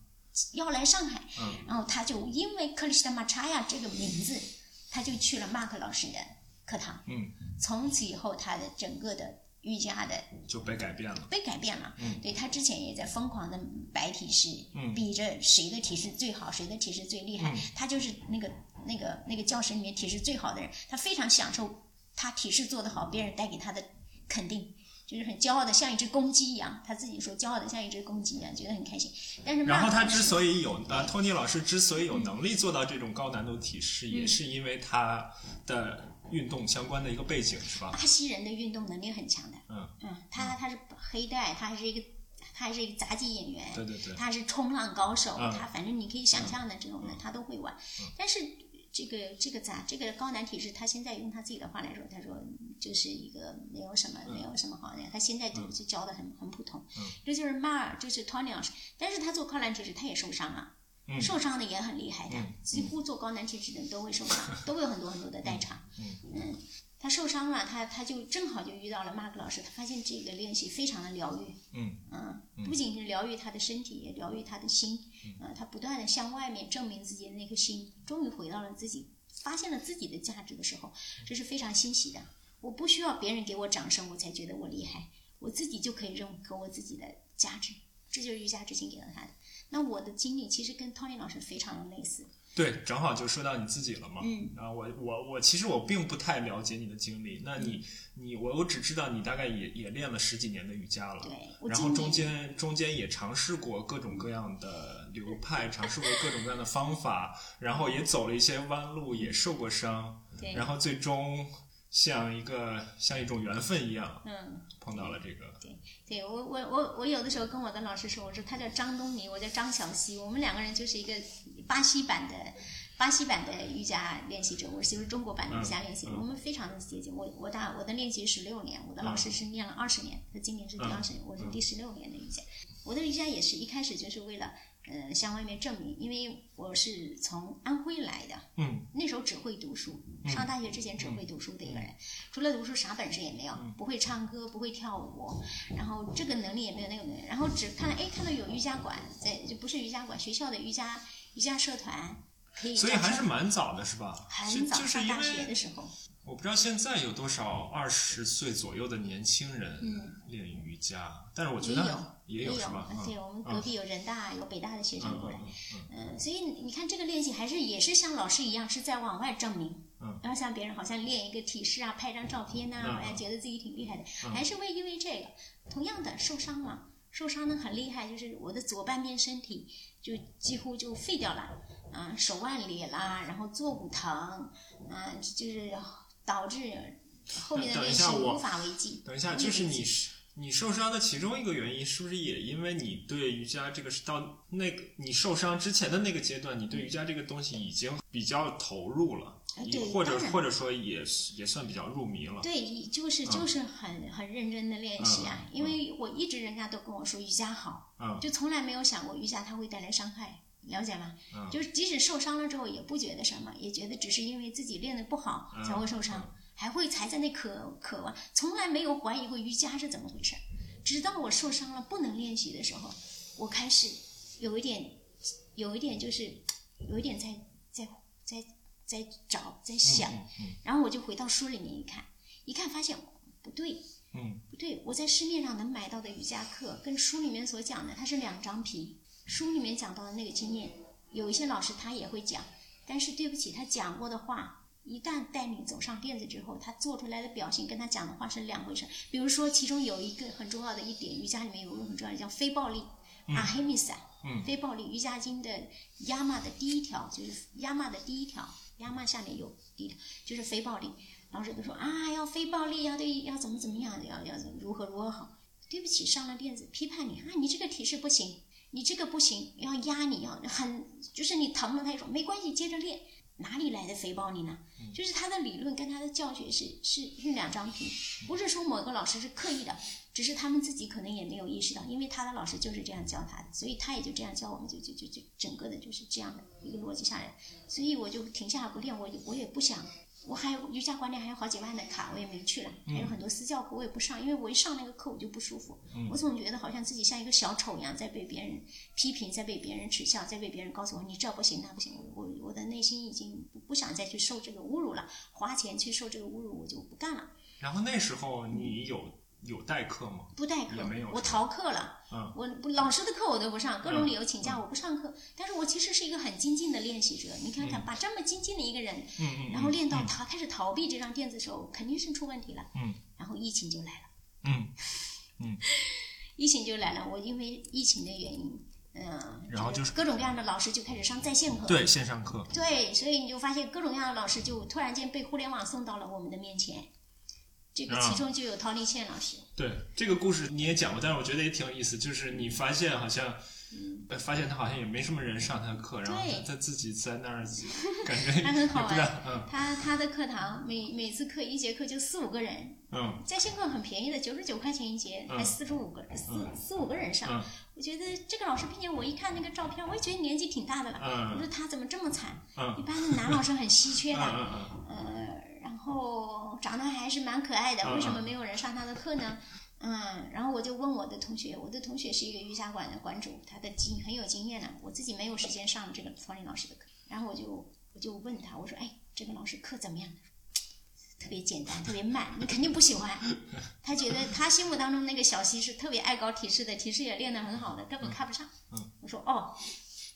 要来上海，嗯然后他就因为克里斯塔马查亚这个名字，他就去了 Mark 老师的课堂。嗯，从此以后，他的整个的瑜伽的就被改变了。被改变了。嗯对他之前也在疯狂的摆体式，嗯比着谁的体式最好，谁的体式最厉害。嗯他就是那个那个那个教室里面体式最好的人，他非常享受他体式做得好，别人带给他的肯定。就是很骄傲的，像一只公鸡一样。他自己说，骄傲的像一只公鸡一样，觉得很开心。但是然后他之所以有呃，托尼老师之所以有能力做到这种高难度体式，也是因为他的运动相关的一个背景，是吧？巴西人的运动能力很强的，嗯。嗯，他他是黑带，他还是一个他还是一个杂技演员，对对对。他是冲浪高手，嗯。他反正你可以想象的这种的他都会玩，但是。这个这个咋这个高难体质，他现在用他自己的话来说，他说就是一个没有什么、没有什么好的，他现在就就教的很很普通，嗯。这就是马尔，就是 Tony 老师，但是他做高难体质他也受伤了，嗯受伤的也很厉害的，嗯几乎做高难体脂的人都会受伤，(laughs) 都会有很多很多的代偿。嗯他受伤了，他他就正好就遇到了 Mark 老师，他发现这个练习非常的疗愈。嗯嗯，不仅是疗愈他的身体，也疗愈他的心。嗯，他不断的向外面证明自己的那颗心，终于回到了自己，发现了自己的价值的时候，这是非常欣喜的。我不需要别人给我掌声，我才觉得我厉害，我自己就可以认可我自己的价值。这就是瑜伽之心给到他的。那我的经历其实跟 Tony 老师非常的类似。对，正好就说到你自己了嘛。嗯，然后，我我我其实我并不太了解你的经历。那你你我我只知道你大概也也练了十几年的瑜伽了。对然后中间中间也尝试过各种各样的流派，尝试过各种各样的方法，然后也走了一些弯路，也受过伤，对，然后最终像一个像一种缘分一样嗯。碰到了这个。对我我我我有的时候跟我的老师说，我说他叫张东尼，我叫张小西，我们两个人就是一个巴西版的巴西版的瑜伽练习者，我就是中国版的瑜伽练习我们非常的接近。我我大我的练习十六年，我的老师是练了二十年，他今年是第二十年，我是第十六年的瑜伽。我的瑜伽也是一开始就是为了呃向外面证明，因为我是从安徽来的，嗯那时候只会读书，上大学之前只会读书的一个人，除了读书啥本事也没有，不会唱歌，不会跳舞，然后这个能力也没有那个能力，然后只看哎看到有瑜伽馆，在就不是瑜伽馆，学校的瑜伽瑜伽社团可以所以还是蛮早的，是吧？很早就是因上大学的时候，我不知道现在有多少二十岁左右的年轻人嗯练瑜伽，但是我觉得也有也是吧？对嗯我们隔壁有人大有北大的学生过来，嗯所以你看这个练习还是也是像老师一样是在往外证明，嗯，然后像别人好像练一个体式啊，拍张照片呐、嗯好像觉得自己挺厉害的，还是会因为这个，同样的受伤了，受伤的很厉害，就是我的左半边身体就几乎就废掉了，啊、手腕裂啦，然后坐骨疼，啊、就是导致后面的练习无法为继。等一下，就是你是你受伤的其中一个原因，是不是也因为你对瑜伽这个是到那个你受伤之前的那个阶段，你对瑜伽这个东西已经比较投入了，哎对或者或者说也是也算比较入迷了。对，就是就是很很认真的练习啊，嗯因为我一直人家都跟我说瑜伽好，嗯就从来没有想过瑜伽它会带来伤害，了解吗？嗯就是即使受伤了之后也不觉得什么，也觉得只是因为自己练的不好嗯才会受伤，还会还在那渴渴望，从来没有怀疑过瑜伽是怎么回事。直到我受伤了不能练习的时候，我开始有一点有一点就是有一点在在在在找在想，嗯然后我就回到书里面一看，一看发现不对，嗯不对，我在市面上能买到的瑜伽课跟书里面所讲的，它是两张皮。书里面讲到的那个经验，有一些老师他也会讲，但是对不起，他讲过的话，一旦带你走上垫子之后，他做出来的表现跟他讲的话是两回事。比如说，其中有一个很重要的一点，瑜伽里面有一个很重要的叫非暴力，阿黑米萨，嗯非暴力。瑜伽经的亚玛的第一条就是亚玛的第一条，亚玛下面有第一条就是非暴力。老师都说啊，要非暴力，要对，要怎么怎么样，要要如何如何好。对不起，上了垫子批判你啊，你这个体式不行，你这个不行，要压你，要很就是你疼了，他就说没关系，接着练。哪里来的肥包你呢？就是他的理论跟他的教学是是是两张皮，不是说某个老师是刻意的，只是他们自己可能也没有意识到，因为他的老师就是这样教他的，所以他也就这样教我们，就就就就整个的就是这样的一个逻辑下来，所以我就停下来不练，我也我也不想。我还有瑜伽馆里还有好几万的卡，我也没去了。还有很多私教课我也不上，因为我一上那个课我就不舒服。我总觉得好像自己像一个小丑一样，在被别人批评，在被别人耻笑，在被别人告诉我你这不行那不行。我我我的内心已经不不想再去受这个侮辱了，花钱去受这个侮辱我就不干了，然后那时候你有有代课吗？不代课也没有，我逃课了。嗯我老师的课我都不上，各种理由请假我不上课。但是我其实是一个很精进的练习者，你看看，把这么精进的一个人，嗯嗯，然后练到他开始逃避这张垫子的时候，肯定是出问题了。嗯，然后疫情就来了，嗯 (laughs) 疫情就来了。我因为疫情的原因，嗯、然后就是各种各样的老师就开始上在线课。对线上课，对，所以你就发现各种各样的老师就突然间被互联网送到了我们的面前。这个啊其中就有陶丽倩老师。对这个故事你也讲过，但是我觉得也挺有意思，就是你发现好像。呃发现他好像也没什么人上他的课，然后对他他自己在那儿，(laughs) 感觉他很好也不知道，嗯他他的课堂每每次课一节课就四五个人，嗯在线课很便宜的，九十九块钱一节，嗯还四十五个四嗯四五个人上。嗯我觉得这个老师并且我一看那个照片，我也觉得年纪挺大的了。嗯我说他怎么这么惨？嗯一般的男老师很稀缺嗯的，嗯后长得还是蛮可爱的，嗯为什么没有人上他的课呢？嗯，然后我就问我的同学，我的同学是一个瑜伽馆的馆主，他的经很有经验的，我自己没有时间上这个方林老师的课，然后我就我就问他，我说，哎，这个老师课怎么样？特别简单，特别慢，你肯定不喜欢。他觉得他心目当中那个小溪是特别爱搞体式的，体式也练得很好的，根本看不上。嗯我说哦，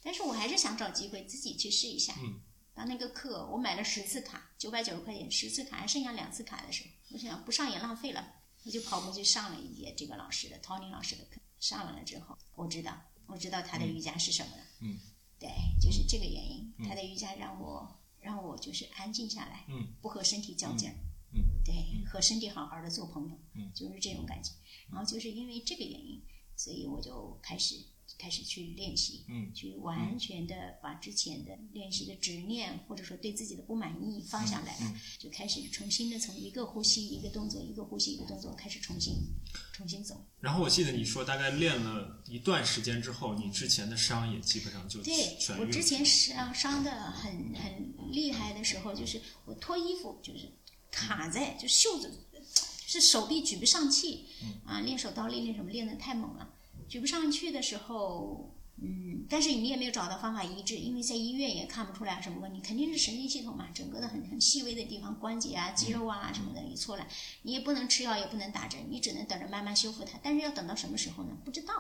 但是我还是想找机会自己去试一下。嗯把那个课我买了十次卡，九百九十块钱，十次卡还剩下两次卡的时候，我想不上也浪费了，我就跑过去上了一节这个老师的陶宁老师的课。上完了之后，我知道，我知道他的瑜伽是什么了。嗯，对，就是这个原因，他的瑜伽让我让我就是安静下来，嗯，不和身体较劲儿。嗯对，和身体好好的做朋友，嗯就是这种感觉。然后就是因为这个原因，所以我就开始开始去练习，嗯去完全的把之前的练习的执念，或者说对自己的不满意放下来就开始重新的从一个呼吸一个动作，一个呼吸一个动作开始重新重新走。然后我记得你说，大概练了一段时间之后，你之前的伤也基本上就对。我之前伤伤的很很厉害的时候，就是我脱衣服就是卡在就袖子，就是手臂举不上气，啊，练手倒立练什么练的太猛了，举不上去的时候。嗯，但是你也没有找到方法医治，因为在医院也看不出来什么问题，肯定是神经系统嘛，整个的很很细微的地方，关节啊、肌肉啊什么的也错了，你也不能吃药，也不能打针，你只能等着慢慢修复它。但是要等到什么时候呢？不知道。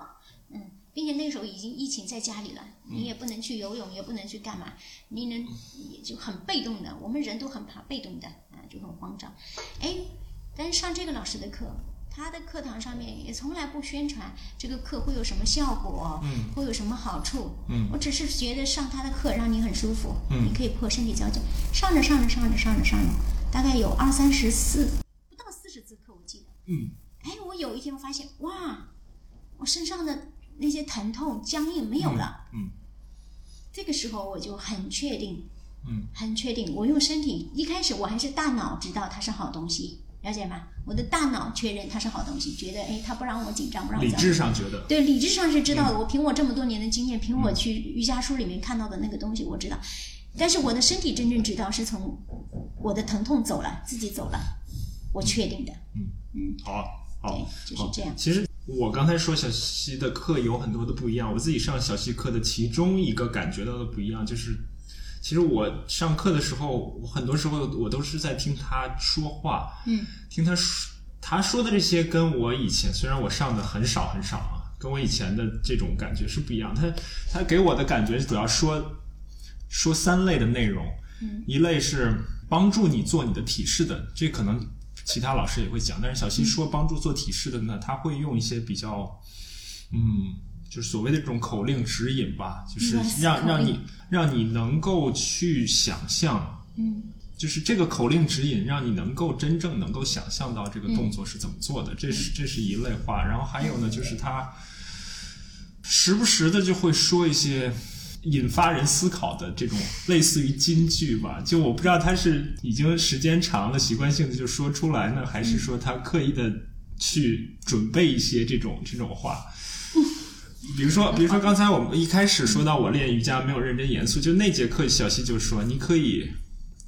嗯，并且那时候已经疫情在家里了，你也不能去游泳，也不能去干嘛，你能也就很被动的。我们人都很怕被动的啊，就很慌张。哎，但是上这个老师的课，他的课堂上面也从来不宣传这个课会有什么效果，嗯，会有什么好处，嗯。我只是觉得上他的课让你很舒服，嗯。你可以破身体交劲，上着上着上着上着上着，大概有二三十四，不到四十次课，我记得。嗯。哎，我有一天发现，哇，我身上的那些疼痛、僵硬没有了。嗯。这个时候我就很确定，嗯。很确定，我用身体，一开始我还是大脑知道它是好东西，了解吗？我的大脑确认它是好东西，觉得哎，它不让我紧张，不让我理智上觉得，对，理智上是知道的。我凭我这么多年的经验，凭我去瑜伽书里面看到的那个东西，我知道。但是我的身体真正知道是从我的疼痛走了，自己走了，我确定的。嗯嗯好好对，就是这样。其实我刚才说小溪的课有很多的不一样，我自己上小溪课的其中一个感觉到的不一样就是。其实我上课的时候，我很多时候我都是在听他说话，嗯，听他说他说的这些跟我以前虽然我上的很少很少啊，跟我以前的这种感觉是不一样。他他给我的感觉主要说说三类的内容，嗯，一类是帮助你做你的体式的，这可能其他老师也会讲，但是小溪说帮助做体式的呢，他会用一些比较，嗯，就是所谓的这种口令指引吧，就是让让你让你能够去想象，嗯就是这个口令指引，让你能够真正能够想象到这个动作是怎么做的，这嗯是这是一类话。然后还有呢，就是他时不时的就会说一些引发人思考的这种类似于金句吧。就我不知道他是已经时间长了，习惯性的就说出来呢，还是说他刻意的去准备一些这种这种话。比如说，比如说刚才我们一开始说到我练瑜伽没有认真严肃，就那节课小溪就说你可以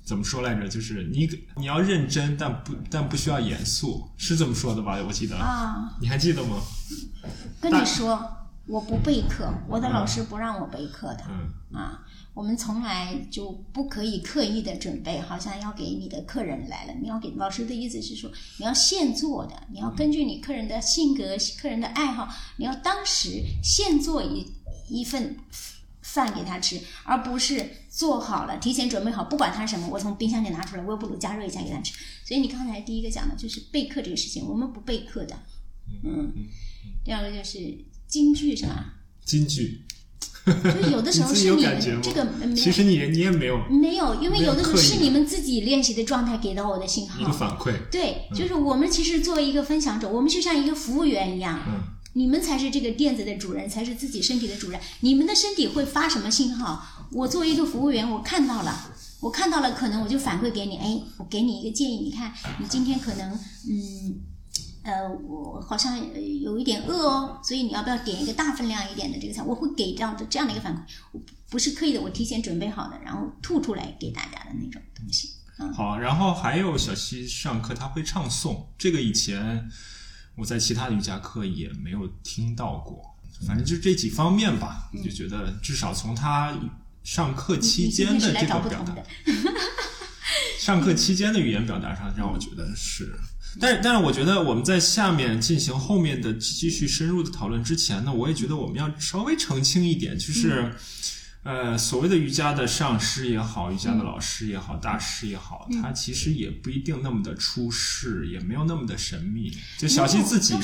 怎么说来着？就是你你要认真，但不但不需要严肃，是这么说的吧？我记得，啊，你还记得吗？跟你说，我不备课，我的老师不让我备课的。嗯啊，我们从来就不可以刻意的准备，好像要给你的客人来了，你要给老师的意思是说，你要现做的，你要根据你客人的性格、客人的爱好，你要当时现做一一份饭给他吃，而不是做好了提前准备好，不管他是什么，我从冰箱里拿出来，微波炉加热一下给他吃。所以你刚才第一个讲的就是备课这个事情，我们不备课的。嗯，第二个就是京剧是吧？金句，(laughs) 就有的时候是你们这个没其实你你也没有没有，因为有的时候是你们自己练习的状态给到我的信一个号。反馈，对，就是我们其实作为一个分享者，我们就像一个服务员一样，嗯你们才是这个店子的主人，才是自己身体的主人。你们的身体会发什么信号？我作为一个服务员，我看到了，我看到了，可能我就反馈给你，哎，我给你一个建议，你看你今天可能，嗯，呃，我好像呃有一点饿哦，所以你要不要点一个大分量一点的这个菜？我会给这样的这样的一个反馈，我不不是刻意的，我提前准备好的，然后吐出来给大家的那种东西。好，然后还有小西上课他会唱诵，这个以前我在其他的瑜伽课也没有听到过，反正就这几方面吧，就觉得至少从他上课期间的这个表达上课 (laughs) 期间的语言表达上，让我觉得是。但是，但是，我觉得我们在下面进行后面的继续深入的讨论之前呢，我也觉得我们要稍微澄清一点，就是，呃，所谓的瑜伽的上师也好，瑜伽的老师也好，大师也好，他其实也不一定那么的出世，也没有那么的神秘。就小心自己。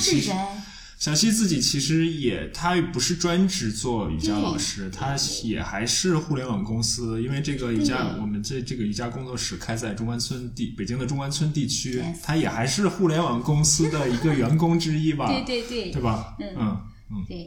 小西自己其实也，他不是专职做瑜伽老师，他也还是互联网公司，因为这个瑜伽，我们这这个瑜伽工作室开在中关村地，北京的中关村地区他也还是互联网公司的一个员工之一吧，(laughs) 对对对对吧？嗯嗯对，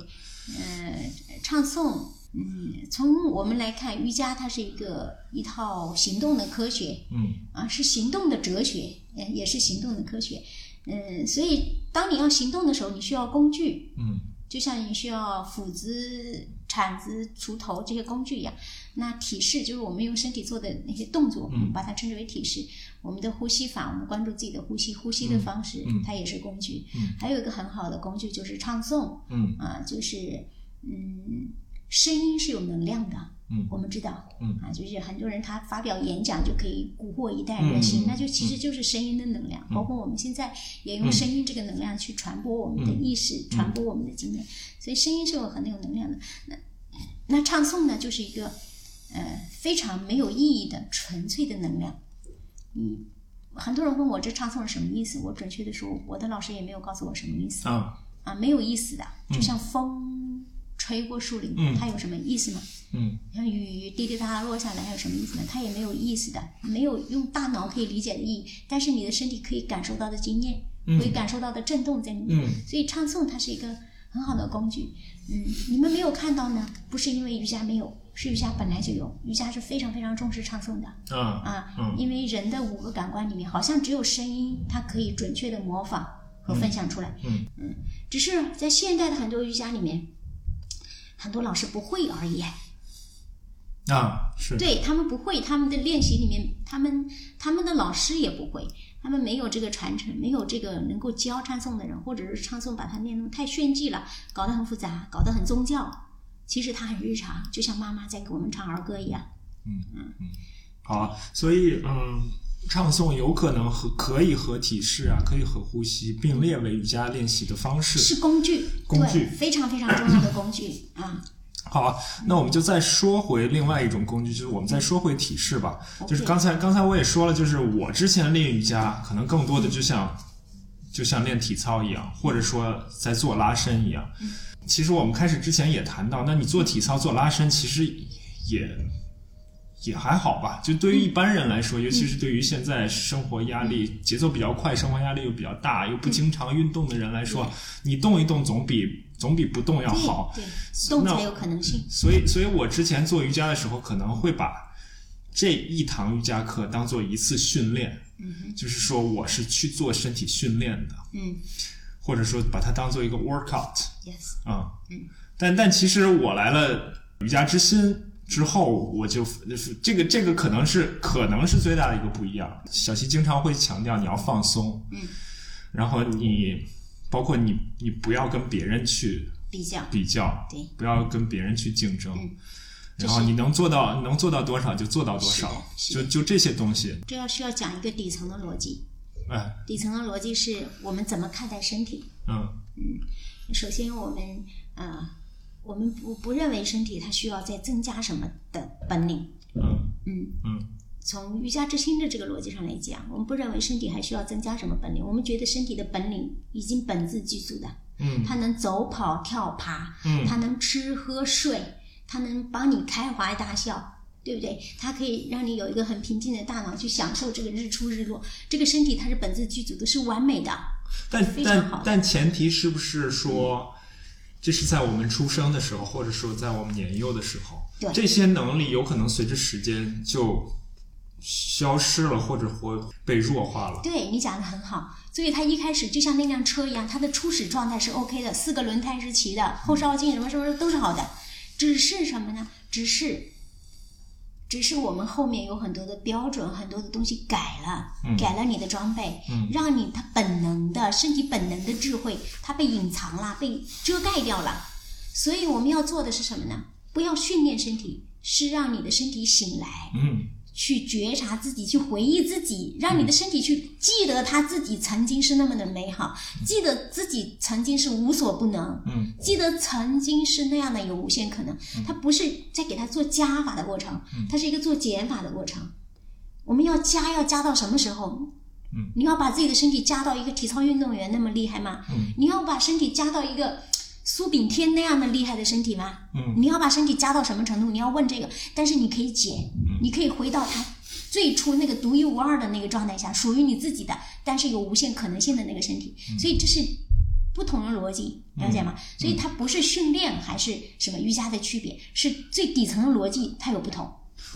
呃，唱诵，嗯，从我们来看，瑜伽它是一个一套行动的科学嗯啊，是行动的哲学，呃也是行动的科学。嗯，所以当你要行动的时候，你需要工具，嗯就像你需要斧子、铲子、锄头这些工具一样。那体式就是我们用身体做的那些动作，我们把它称之为体式。我们的呼吸法，我们关注自己的呼吸，呼吸的方式，嗯它也是工具。嗯还有一个很好的工具就是唱诵，嗯啊，就是嗯，声音是有能量的。嗯。我们知道，嗯。啊，就是很多人他发表演讲就可以蛊惑一代人心，嗯那就其实就是声音的能量。包括我们现在也用声音这个能量去传播我们的意识，传播我们的经验，所以声音是有很有能量的。那那唱诵呢，就是一个呃非常没有意义的纯粹的能量。嗯，很多人问我这唱诵是什么意思，我准确的说，我的老师也没有告诉我什么意思。啊。啊，没有意思的，就像风吹过树林，嗯它有什么意思呢？嗯像雨滴滴答答落下来，还有什么意思呢？它也没有意思的，没有用大脑可以理解的意义，但是你的身体可以感受到的经验，可以感受到的震动在里面。嗯所以唱诵它是一个很好的工具。嗯，你们没有看到呢，不是因为瑜伽没有，是瑜伽本来就有，瑜伽是非常非常重视唱诵的。啊啊，嗯因为人的五个感官里面，好像只有声音，它可以准确的模仿和分享出来。嗯嗯只是在现代的很多瑜伽里面，很多老师不会而已。啊是对他们不会，他们的练习里面，他们他们的老师也不会，他们没有这个传承，没有这个能够教唱诵的人，或者是唱诵把它练得太炫技了，搞得很复杂，搞得很宗教。其实它很日常，就像妈妈在给我们唱儿歌一样。嗯嗯好啊，所以嗯，唱诵有可能和可以和体式啊，可以和呼吸并列为瑜伽练习的方式。是工具，工具，非常非常重要的工具 (coughs) 啊。好啊，那我们就再说回另外一种工具，就是我们再说回体式吧。就是刚才刚才我也说了，就是我之前练瑜伽，可能更多的就像就像练体操一样，或者说在做拉伸一样。其实我们开始之前也谈到，那你做体操做拉伸，其实也也还好吧。就对于一般人来说，尤其是对于现在生活压力节奏比较快、生活压力又比较大、又不经常运动的人来说，你动一动总比总比不动要好。对，动那才有可能性。所以，所以我之前做瑜伽的时候，可能会把这一堂瑜伽课当做一次训练，嗯就是说我是去做身体训练的，嗯。或者说把它当做一个 workout，yes，啊、但但其实我来了瑜伽之心之后，我就就是这个这个可能是可能是最大的一个不一样。小西经常会强调你要放松，嗯，然后你包括你你不要跟别人去比较。比较，对。不要跟别人去竞争。嗯。然后你能做到能做到多少就做到多少，就就这些东西，这要需要讲一个底层的逻辑。哎，底层的逻辑是我们怎么看待身体。嗯首先，我们呃，我们不不认为身体它需要再增加什么的本领。嗯嗯，嗯从瑜伽之心的这个逻辑上来讲，我们不认为身体还需要增加什么本领。我们觉得身体的本领已经本自具足的，嗯它能走跑跳爬，嗯它能吃喝睡，它能帮你开怀大笑，对不对？它可以让你有一个很平静的大脑去享受这个日出日落。这个身体它是本自具足的，是完美的。但非常好但但前提是不是说，这是在我们出生的时候，或者说在我们年幼的时候，对这些能力有可能随着时间就消失了，或者或被弱化了。对你讲的很好，所以它一开始就像那辆车一样，它的初始状态是 OK 的，四个轮胎是齐的，后视镜什么什么都是好的，只是什么呢？只是，只是我们后面有很多的标准，很多的东西改了，嗯改了你的装备，嗯让你它本能的身体本能的智慧，它被隐藏了，被遮盖掉了。所以我们要做的是什么呢？不要训练身体，是让你的身体醒来，嗯去觉察自己，去回忆自己，让你的身体去记得他自己曾经是那么的美好，记得自己曾经是无所不能，嗯记得曾经是那样的有无限可能。它不是在给他做加法的过程，它是一个做减法的过程。我们要加，要加到什么时候？嗯，你要把自己的身体加到一个体操运动员那么厉害吗？嗯，你要把身体加到一个苏炳添那样的厉害的身体吗？嗯你要把身体加到什么程度？你要问这个，但是你可以减，你可以回到他最初那个独一无二的那个状态下，属于你自己的，但是有无限可能性的那个身体。所以这是不同的逻辑，了解吗？所以它不是训练还是什么瑜伽的区别，是最底层的逻辑它有不同。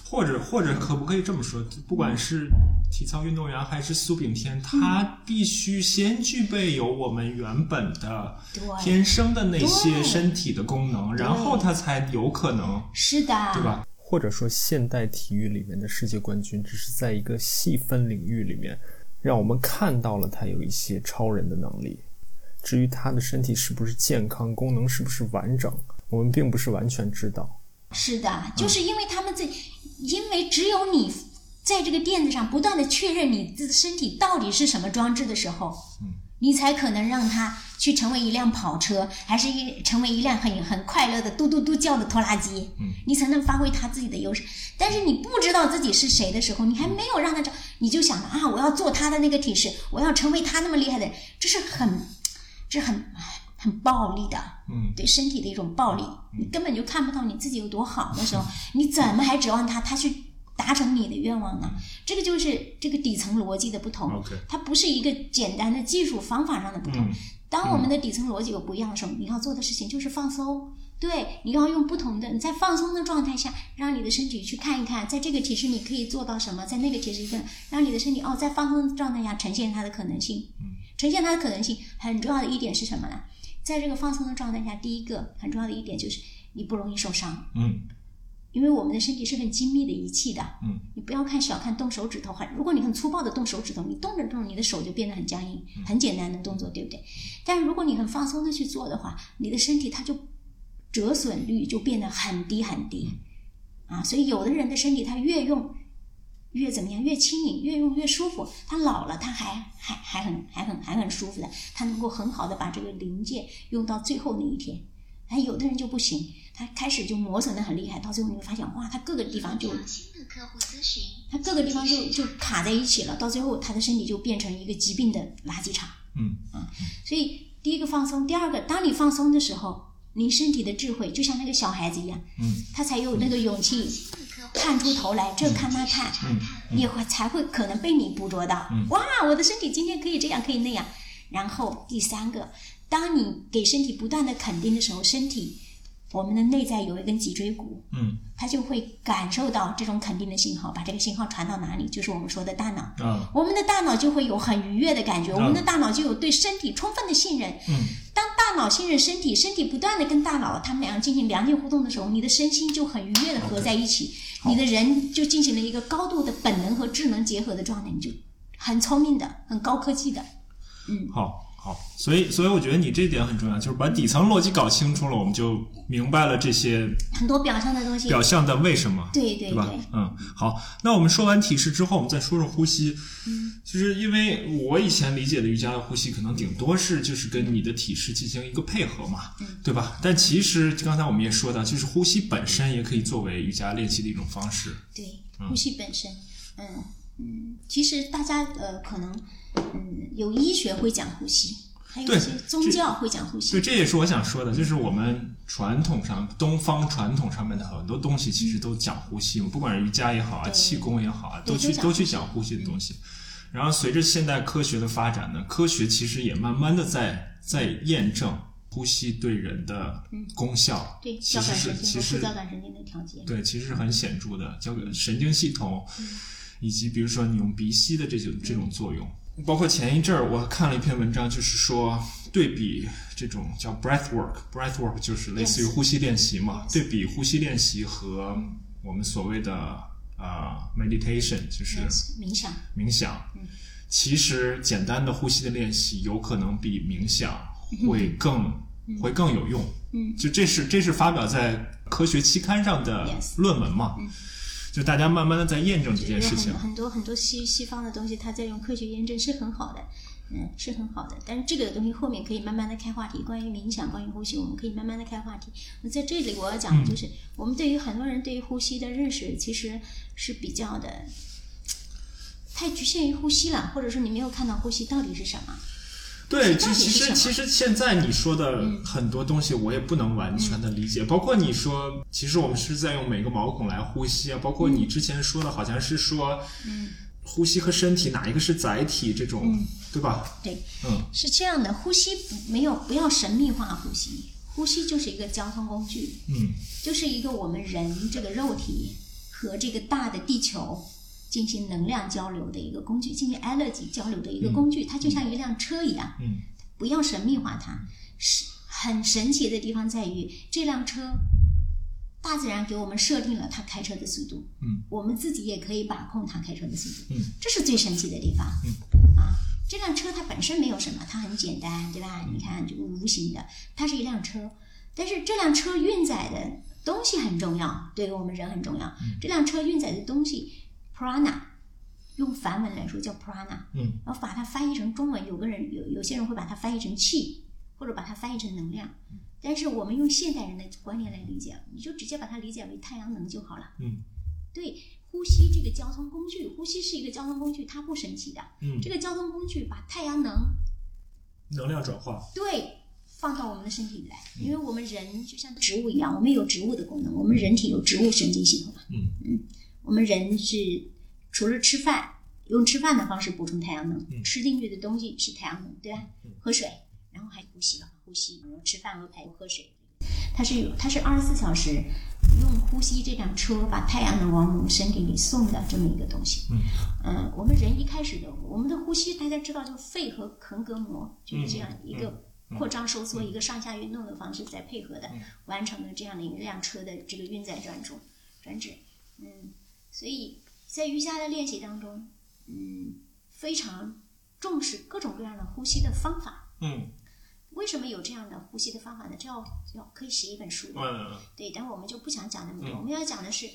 或者或者可不可以这么说？不管是体操运动员还是苏炳添，他必须先具备有我们原本的天生的那些身体的功能，然后他才有可能，是的，对？吧？或者说，现代体育里面的世界冠军，只是在一个细分领域里面，让我们看到了他有一些超人的能力。至于他的身体是不是健康，功能是不是完整，我们并不是完全知道。是的，就是因为他们在，因为只有你在这个垫子上不断的确认你的身体到底是什么装置的时候，嗯，你才可能让它去成为一辆跑车，还是一成为一辆很很快乐的嘟嘟嘟叫的拖拉机，嗯，你才能发挥它自己的优势。但是你不知道自己是谁的时候，你还没有让他找，你就想着啊，我要做他的那个体式，我要成为他那么厉害的人，这是很，这是很很暴力的。嗯对身体的一种暴力，你根本就看不到你自己有多好的时候，你怎么还指望他他去达成你的愿望呢？这个就是这个底层逻辑的不同，它不是一个简单的技术方法上的不同。嗯当我们的底层逻辑有不一样的时候，你要做的事情就是放松。对，你要用不同的，你在放松的状态下，让你的身体去看一看，在这个体式你可以做到什么，在那个体式跟让你的身体哦，在放松的状态下呈现它的可能性。嗯，呈现它的可能性很重要的一点是什么呢？在这个放松的状态下，第一个很重要的一点就是你不容易受伤，嗯因为我们的身体是很精密的仪器的。嗯，你不要看小看动手指头，很如果你很粗暴的动手指头，你动着动着，你的手就变得很僵硬，很简单的动作，对不对？但是如果你很放松的去做的话，你的身体它就折损率就变得很低很低啊。所以有的人的身体他越用越怎么样，越轻盈，越用越舒服。他老了，他还还还很还很还很舒服的，他能够很好的把这个零件用到最后那一天。哎，有的人就不行，他开始就磨损的很厉害，到最后你会发现，哇，他各个地方就新的客户咨询，他各个地方就就卡在一起了，到最后他的身体就变成一个疾病的垃圾场。嗯啊所以第一个放松，第二个，当你放松的时候，你身体的智慧就像那个小孩子一样，嗯。他才有那个勇气探出头来，这看那看，嗯。也会才会可能被你捕捉到。嗯。哇，我的身体今天可以这样，可以那样。然后第三个，当你给身体不断的肯定的时候，身体我们的内在有一根脊椎骨，嗯。它就会感受到这种肯定的信号，把这个信号传到哪里，就是我们说的大脑。嗯我们的大脑就会有很愉悦的感觉，我们的大脑就有对身体充分的信任。嗯。当大脑信任身体，身体不断的跟大脑他们两个进行良性互动的时候，你的身心就很愉悦的合在一起，好。你的人就进行了一个高度的本能和智能结合的状态，你就很聪明的、很高科技的。嗯。好好，所以所以我觉得你这点很重要，就是把底层逻辑搞清楚了，我们就明白了这些很多表象的东西，表象的为什么。对对对吧？嗯，好，那我们说完体式之后，我们再说说呼吸。嗯，就是因为我以前理解的瑜伽的呼吸，可能顶多是就是跟你的体式进行一个配合嘛，嗯对吧？但其实刚才我们也说到，就是呼吸本身也可以作为瑜伽练习的一种方式。对，呼吸本身，嗯嗯，其实大家呃可能嗯有医学会讲呼吸，还有一些宗教会讲呼吸对，。这也是我想说的，就是我们传统上东方传统上面的很多东西，其实都讲呼吸嘛，不管是瑜伽也好啊，气功也好啊，都去都去讲呼吸的东西。然后随着现代科学的发展呢，科学其实也慢慢的在在验证呼吸对人的功效，对，其实交感是其实神经和副交感神经的调节。对，其实是很显著的，交给神经系统，以及比如说你用鼻吸的这种这种作用。包括前一阵儿我看了一篇文章，就是说对比这种叫 breath work，breath work 就是类似于呼吸练习嘛对比呼吸练习和我们所谓的呃 meditation，就是冥想。冥想。其实简单的呼吸的练习有可能比冥想会更、会更有用。嗯，就这是这是发表在科学期刊上的论文嘛？就大家慢慢的在验证这件事情很多很多西西方的东西，它在用科学验证是很好的，嗯，是很好的。但是这个东西后面可以慢慢的开话题，关于冥想，关于呼吸，我们可以慢慢的开话题。那在这里我要讲的就是，我们对于很多人对于呼吸的认识其实是比较的。太局限于呼吸了，或者说你没有看到呼吸到底是什么。对，到底其实其实现在你说的很多东西，我也不能完全的理解。包括你说，其实我们是在用每个毛孔来呼吸啊。包括你之前说的，好像是说，嗯呼吸和身体哪一个是载体？这种，对吧？对，嗯是这样的，呼吸不没有不要神秘化呼吸，呼吸就是一个交通工具，嗯就是一个我们人这个肉体和这个大的地球进行能量交流的一个工具，进行 energy 交流的一个工具，它就像一辆车一样，嗯。不要神秘化它。是很神奇的地方在于，这辆车，大自然给我们设定了它开车的速度，嗯，我们自己也可以把控它开车的速度，嗯，这是最神奇的地方，嗯，啊，这辆车它本身没有什么，它很简单，对吧？你看，就无形的，它是一辆车，但是这辆车运载的东西很重要，对于我们人很重要。这辆车运载的东西，prana，用梵文来说叫 prana，嗯然后把它翻译成中文，有个人有有些人会把它翻译成气，或者把它翻译成能量。但是我们用现代人的观念来理解，你就直接把它理解为太阳能就好了。嗯对，呼吸这个交通工具，呼吸是一个交通工具，它不神奇的。嗯，这个交通工具把太阳能能量转化。对放到我们的身体里来，因为我们人就像植物一样，我们有植物的功能，我们人体有植物神经系统嘛。嗯我们人是除了吃饭，用吃饭的方式补充太阳能，嗯。吃进去的东西是太阳能，对吧？喝水，然后还呼吸了，呼吸，然后吃饭和排喝水，它是有，它是二十四小时用呼吸这辆车把太阳能往我们身体里送的这么一个东西。嗯。嗯，我们人一开始的我们的呼吸，大家知道，就肺和横膈膜就是这样一个扩张收缩、一个上下运动的方式在配合的，完成了这样的一辆车的这个运载转中转址。嗯，所以在瑜伽的练习当中，嗯，非常重视各种各样的呼吸的方法。嗯为什么有这样的呼吸的方法呢？这要要可以写一本书的。嗯对，但我们就不想讲那么多，嗯我们要讲的是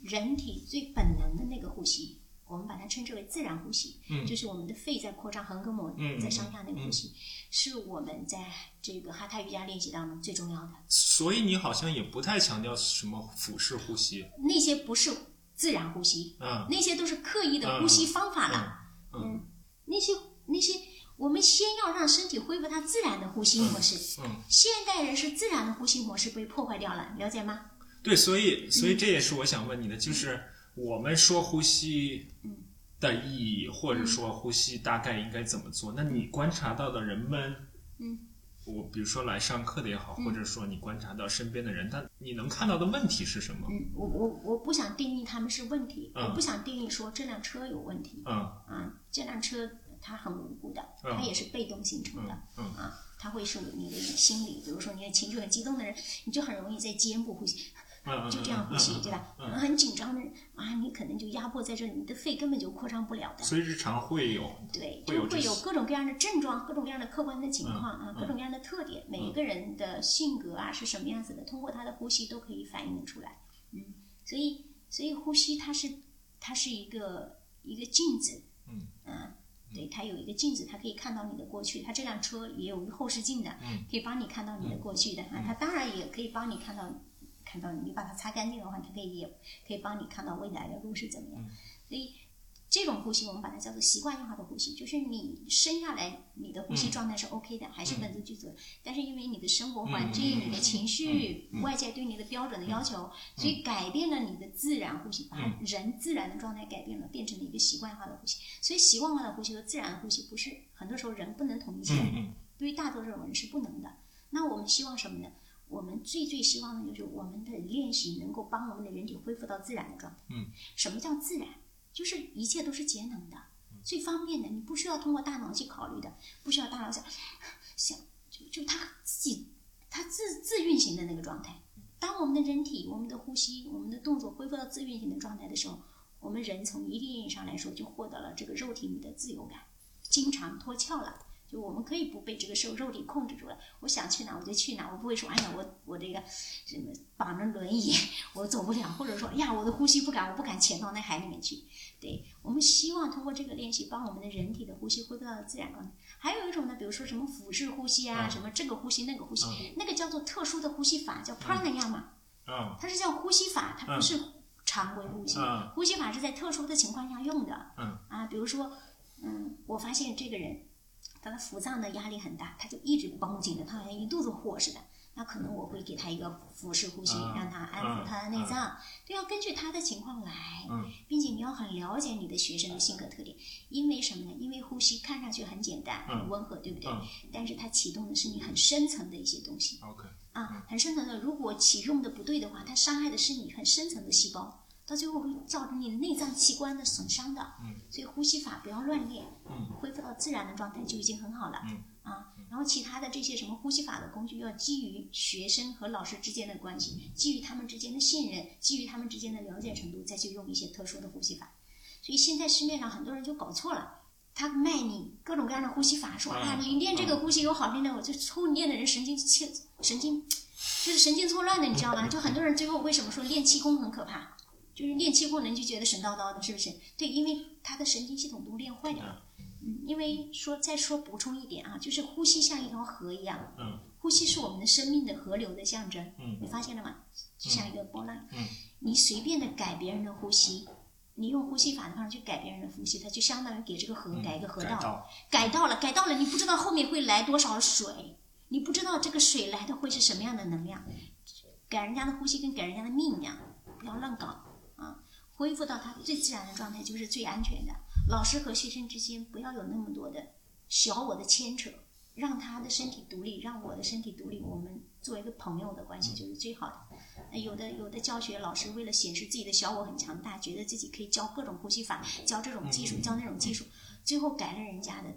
人体最本能的那个呼吸，我们把它称之为自然呼吸，嗯就是我们的肺在扩张，横膈膜嗯在上下那个呼吸，是我们在这个哈塔瑜伽练习当中最重要的。所以你好像也不太强调什么腹式呼吸。那些不是自然呼吸，嗯。那些都是刻意的呼吸方法了。嗯。那些那些，我们先要让身体恢复它自然的呼吸模式。嗯，现代人是自然的呼吸模式被破坏掉了，了解吗？对，所以所以这也是我想问你的，就是我们说呼吸的意义，或者说呼吸大概应该怎么做？那你观察到的人们，嗯，我比如说来上课的也好，或者说你观察到身边的人，但你能看到的问题是什么？嗯，我我我不想定义他们是问题，嗯我不想定义说这辆车有问题。嗯啊，这辆车它很无辜的，嗯它也是被动形成的。嗯嗯啊，它会是你的心理，比如说你的情绪很激动的人，你就很容易在肩部呼吸，嗯，就这样呼吸，对吧？嗯很紧张的啊，你可能就压迫在这里，你的肺根本就扩张不了的。所以日常会有，对，就会有各种各样的症状，各种各样的客观的情况啊，嗯各种各样的特点，每一个人的性格啊是什么样子的，通过他的呼吸都可以反映的出来。嗯，所以所以呼吸它是它是一个一个镜子，嗯对，它有一个镜子，它可以看到你的过去。它这辆车也有一个后视镜的，嗯可以帮你看到你的过去的啊。它当然也可以帮你看到，看到你把它擦干净的话，它可以也可以帮你看到未来的路是怎么样。所以这种呼吸我们把它叫做习惯性化的呼吸，就是你生下来你的呼吸状态是 OK 的，还是本自具足的，但是因为你的生活环境、你的情绪、外界对你的标准的要求，所以改变了你的自然呼吸，把人自然的状态改变了，变成了一个习惯化的呼吸。所以习惯化的呼吸和自然呼吸不是很多时候人不能统一起来，对于大多数人是不能的。那我们希望什么呢？我们最最希望的就是我们的练习能够帮我们的人体恢复到自然的状态。嗯，什么叫自然？就是一切都是节能的，最方便的，你不需要通过大脑去考虑的，不需要大脑想想，就就它自己它自自运行的那个状态。当我们的人体、我们的呼吸、我们的动作恢复到自运行的状态的时候，我们人从一定意义上来说就获得了这个肉体里的自由感，经常脱壳了。就我们可以不被这个受肉体控制住了，我想去哪我就去哪，我不会说，哎呀，我我这个什么绑着轮椅 (laughs) 我走不了，或者说，哎呀，我的呼吸不敢，我不敢潜到那海里面去。对我们希望通过这个练习，帮我们的人体的呼吸恢复到自然状态。还有一种呢，比如说什么腹式呼吸啊，什么这个呼吸那个呼吸，那个叫做特殊的呼吸法，叫 pranayama。嗯，它是叫呼吸法，它不是常规呼吸。呼吸法是在特殊的情况下用的。嗯，啊，比如说，嗯，我发现这个人。他的腹脏的压力很大，他就一直绷紧的，他好像一肚子火似的。那可能我会给他一个腹式呼吸，让他安抚他的内脏。都要根据他的情况来，并且你要很了解你的学生的性格特点。因为什么呢？因为呼吸看上去很简单、很温和，对不对？但是它启动的是你很深层的一些东西。OK，啊，很深层的。如果启用的不对的话，它伤害的是你很深层的细胞。到最后会造成你的内脏器官的损伤的，所以呼吸法不要乱练，恢复到自然的状态就已经很好了。啊，然后其他的这些什么呼吸法的工具，要基于学生和老师之间的关系，基于他们之间的信任，基于他们之间的了解程度，再去用一些特殊的呼吸法。所以现在市面上很多人就搞错了，他卖你各种各样的呼吸法，说啊你练这个呼吸有好练的，我就抽你练的人神经切神经，就是神经错乱的，你知道吗？就很多人最后为什么说练气功很可怕？就是练气功人就觉得神叨叨的，是不是？对，因为他的神经系统都练坏掉了。嗯，因为说再说补充一点啊，就是呼吸像一条河一样。嗯。呼吸是我们的生命的河流的象征。嗯。你发现了吗？就像一个波浪。嗯。你随便的改别人的呼吸，你用呼吸法的方式去改别人的呼吸，它就相当于给这个河改一个河道。改道了，改道了，你不知道后面会来多少水，你不知道这个水来的会是什么样的能量。改人家的呼吸跟改人家的命一样，不要乱搞。恢复到他最自然的状态就是最安全的。老师和学生之间不要有那么多的小我的牵扯，让他的身体独立，让我的身体独立。我们做一个朋友的关系就是最好的。有的有的教学老师为了显示自己的小我很强大，觉得自己可以教各种呼吸法，教这种技术，教那种技术，最后改了人家的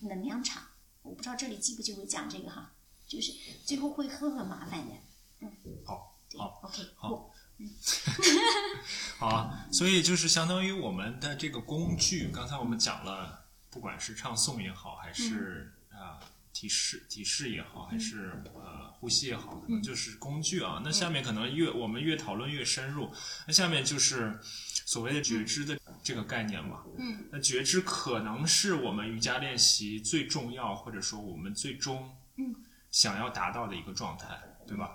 能量场。我不知道这里记不记会讲这个哈，就是最后会很很麻烦的。嗯，好，好，OK，好。好，所以就是相当于我们的这个工具，刚才我们讲了，不管是唱诵也好，还是啊提示提示也好，还是呃呼吸也好，可能就是工具啊。那下面可能越我们越讨论越深入，那下面就是所谓的觉知的这个概念嘛。嗯。那觉知可能是我们瑜伽练习最重要，或者说我们最终嗯想要达到的一个状态，对吧？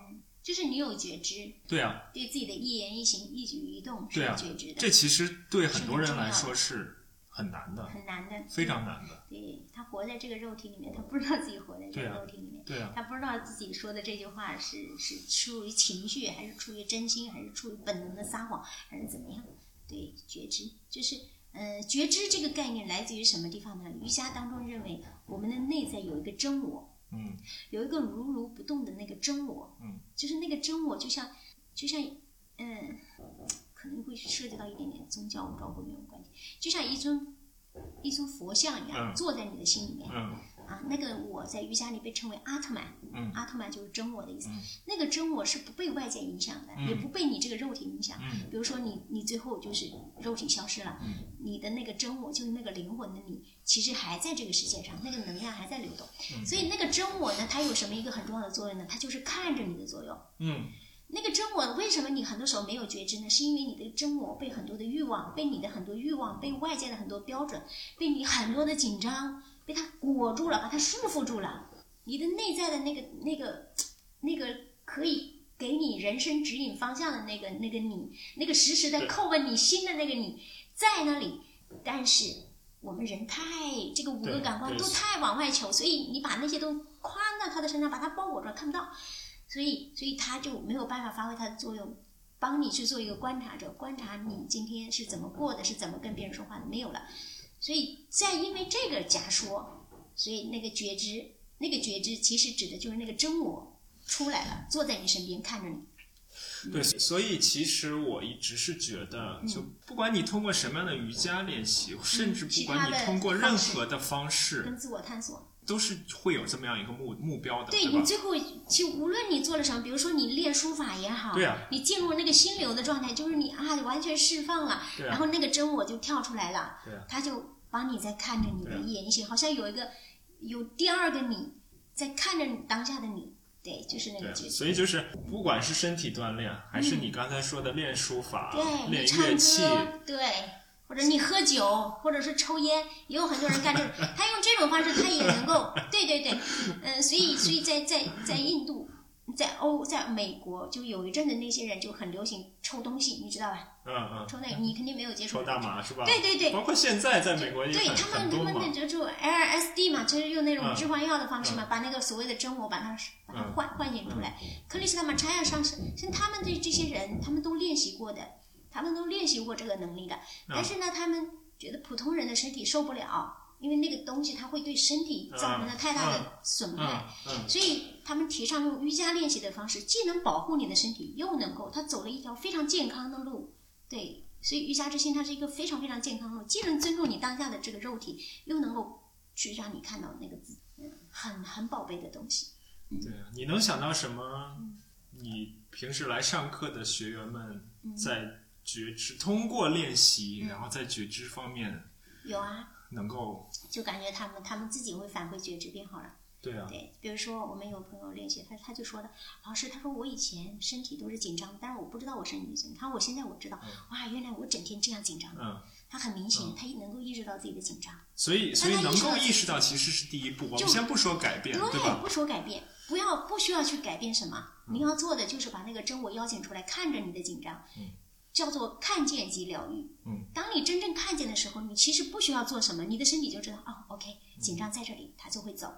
就是你有觉知，对啊，对自己的一言一行、一举一动是有觉知的。这其实对很多人来说是很难的，很难的，非常难的。对他活在这个肉体里面，他不知道自己活在这个肉体里面，对啊，他不知道自己说的这句话是是出于情绪，还是出于真心，还是出于本能的撒谎，还是怎么样？对，觉知就是，呃，觉知这个概念来自于什么地方呢？瑜伽当中认为，我们的内在有一个真我。嗯，有一个如如不动的那个真我，嗯，就是那个真我，就像，就像，嗯，可能会涉及到一点点宗教，我不知道会没有关系，就像一尊一尊佛像一样，坐在你的心里面。嗯。啊，那个我在瑜伽里被称为阿特曼，嗯，阿特曼就是真我的意思。那个真我是不被外界影响的，也不被你这个肉体影响。嗯，比如说你你最后就是肉体消失了，嗯，你的那个真我就是那个灵魂的你，其实还在这个世界上，那个能量还在流动。嗯，所以那个真我呢，它有什么一个很重要的作用呢？它就是看着你的作用。嗯，那个真我为什么你很多时候没有觉知呢？是因为你的真我被很多的欲望，被你的很多欲望，被外界的很多标准，被你很多的紧张。被它裹住了，把它束缚住了。你的内在的那个、那个、那个可以给你人生指引方向的那个、那个你，那个时时在叩问你心的那个你，在那里，但是我们人太这个五个感官都太往外求，所以你把那些都框到他的身上，把他包裹着看不到，所以所以他就没有办法发挥他的作用，帮你去做一个观察者，观察你今天是怎么过的，是怎么跟别人说话的，没有了。所以在因为这个假说，所以那个觉知，那个觉知其实指的就是那个真我出来了，坐在你身边看着你。对，所以其实我一直是觉得，嗯就不管你通过什么样的瑜伽练习，甚至不管你通过任何的方式，跟自我探索。都是会有这么样一个目目标的，对吧你？最后，其实无论你做了什么，比如说你练书法也好，对啊你进入那个心流的状态，就是你啊完全释放了，然后那个真我就跳出来了，对啊他就帮你在看着你的眼睛，好像有一个有第二个你在看着你当下的你，对，就是那个。所以就是不管是身体锻炼，还是你刚才说的练书法、对练乐器，歌，对，或者你喝酒，或者是抽烟，也有很多人干这个。(laughs) 他用这种方式，他也能够，对对对，嗯、所以所以在在在印度，在欧，在美国，就有一阵子那些人就很流行抽东西，你知道吧？嗯嗯，抽那个，你肯定没有接触抽大麻是吧？对对对包括现在在美国对他们，他们那。就就 LSD 嘛，就是用那种嗯致幻药的方式嘛，把那个所谓的真我把它把它嗯唤唤醒出来。克里斯塔玛查亚上师，像他们这这些人，他们都练习过的，他们都练习过这个能力的。但是呢，他们觉得普通人的身体受不了，因为那个东西它会对身体造成了太大的损害。所以他们提倡用瑜伽练习的方式，既能保护你的身体，又能够他走了一条非常健康的路。对，所以瑜伽之心它是一个非常非常健康的路，既能尊重你当下的这个肉体，又能够去让你看到那个自嗯很很宝贝的东西。对啊，你能想到什么？你平时来上课的学员们嗯在觉知，通过练习，然后在觉知方面有啊，能够，就感觉他们他们自己会反馈觉知变好了。对啊，对，比如说我们有朋友练习，他他就说的，老师，他说我以前身体都是紧张，但是我不知道我身体紧张。他说我现在我知道，哇，原来我整天这样紧张。嗯，他很明显，他也能够意识到自己的紧张。所以所以能够意意识到其实是第一步。我就们先不说改变，对吧？不说改变，不要不需要去改变什么，你要做的就是把那个真我邀请出来，看着你的紧张，叫做看见即疗愈。嗯，当你真正看见的时候，你其实不需要做什么，你的身体就知道哦，OK，紧张在这里，它就会走。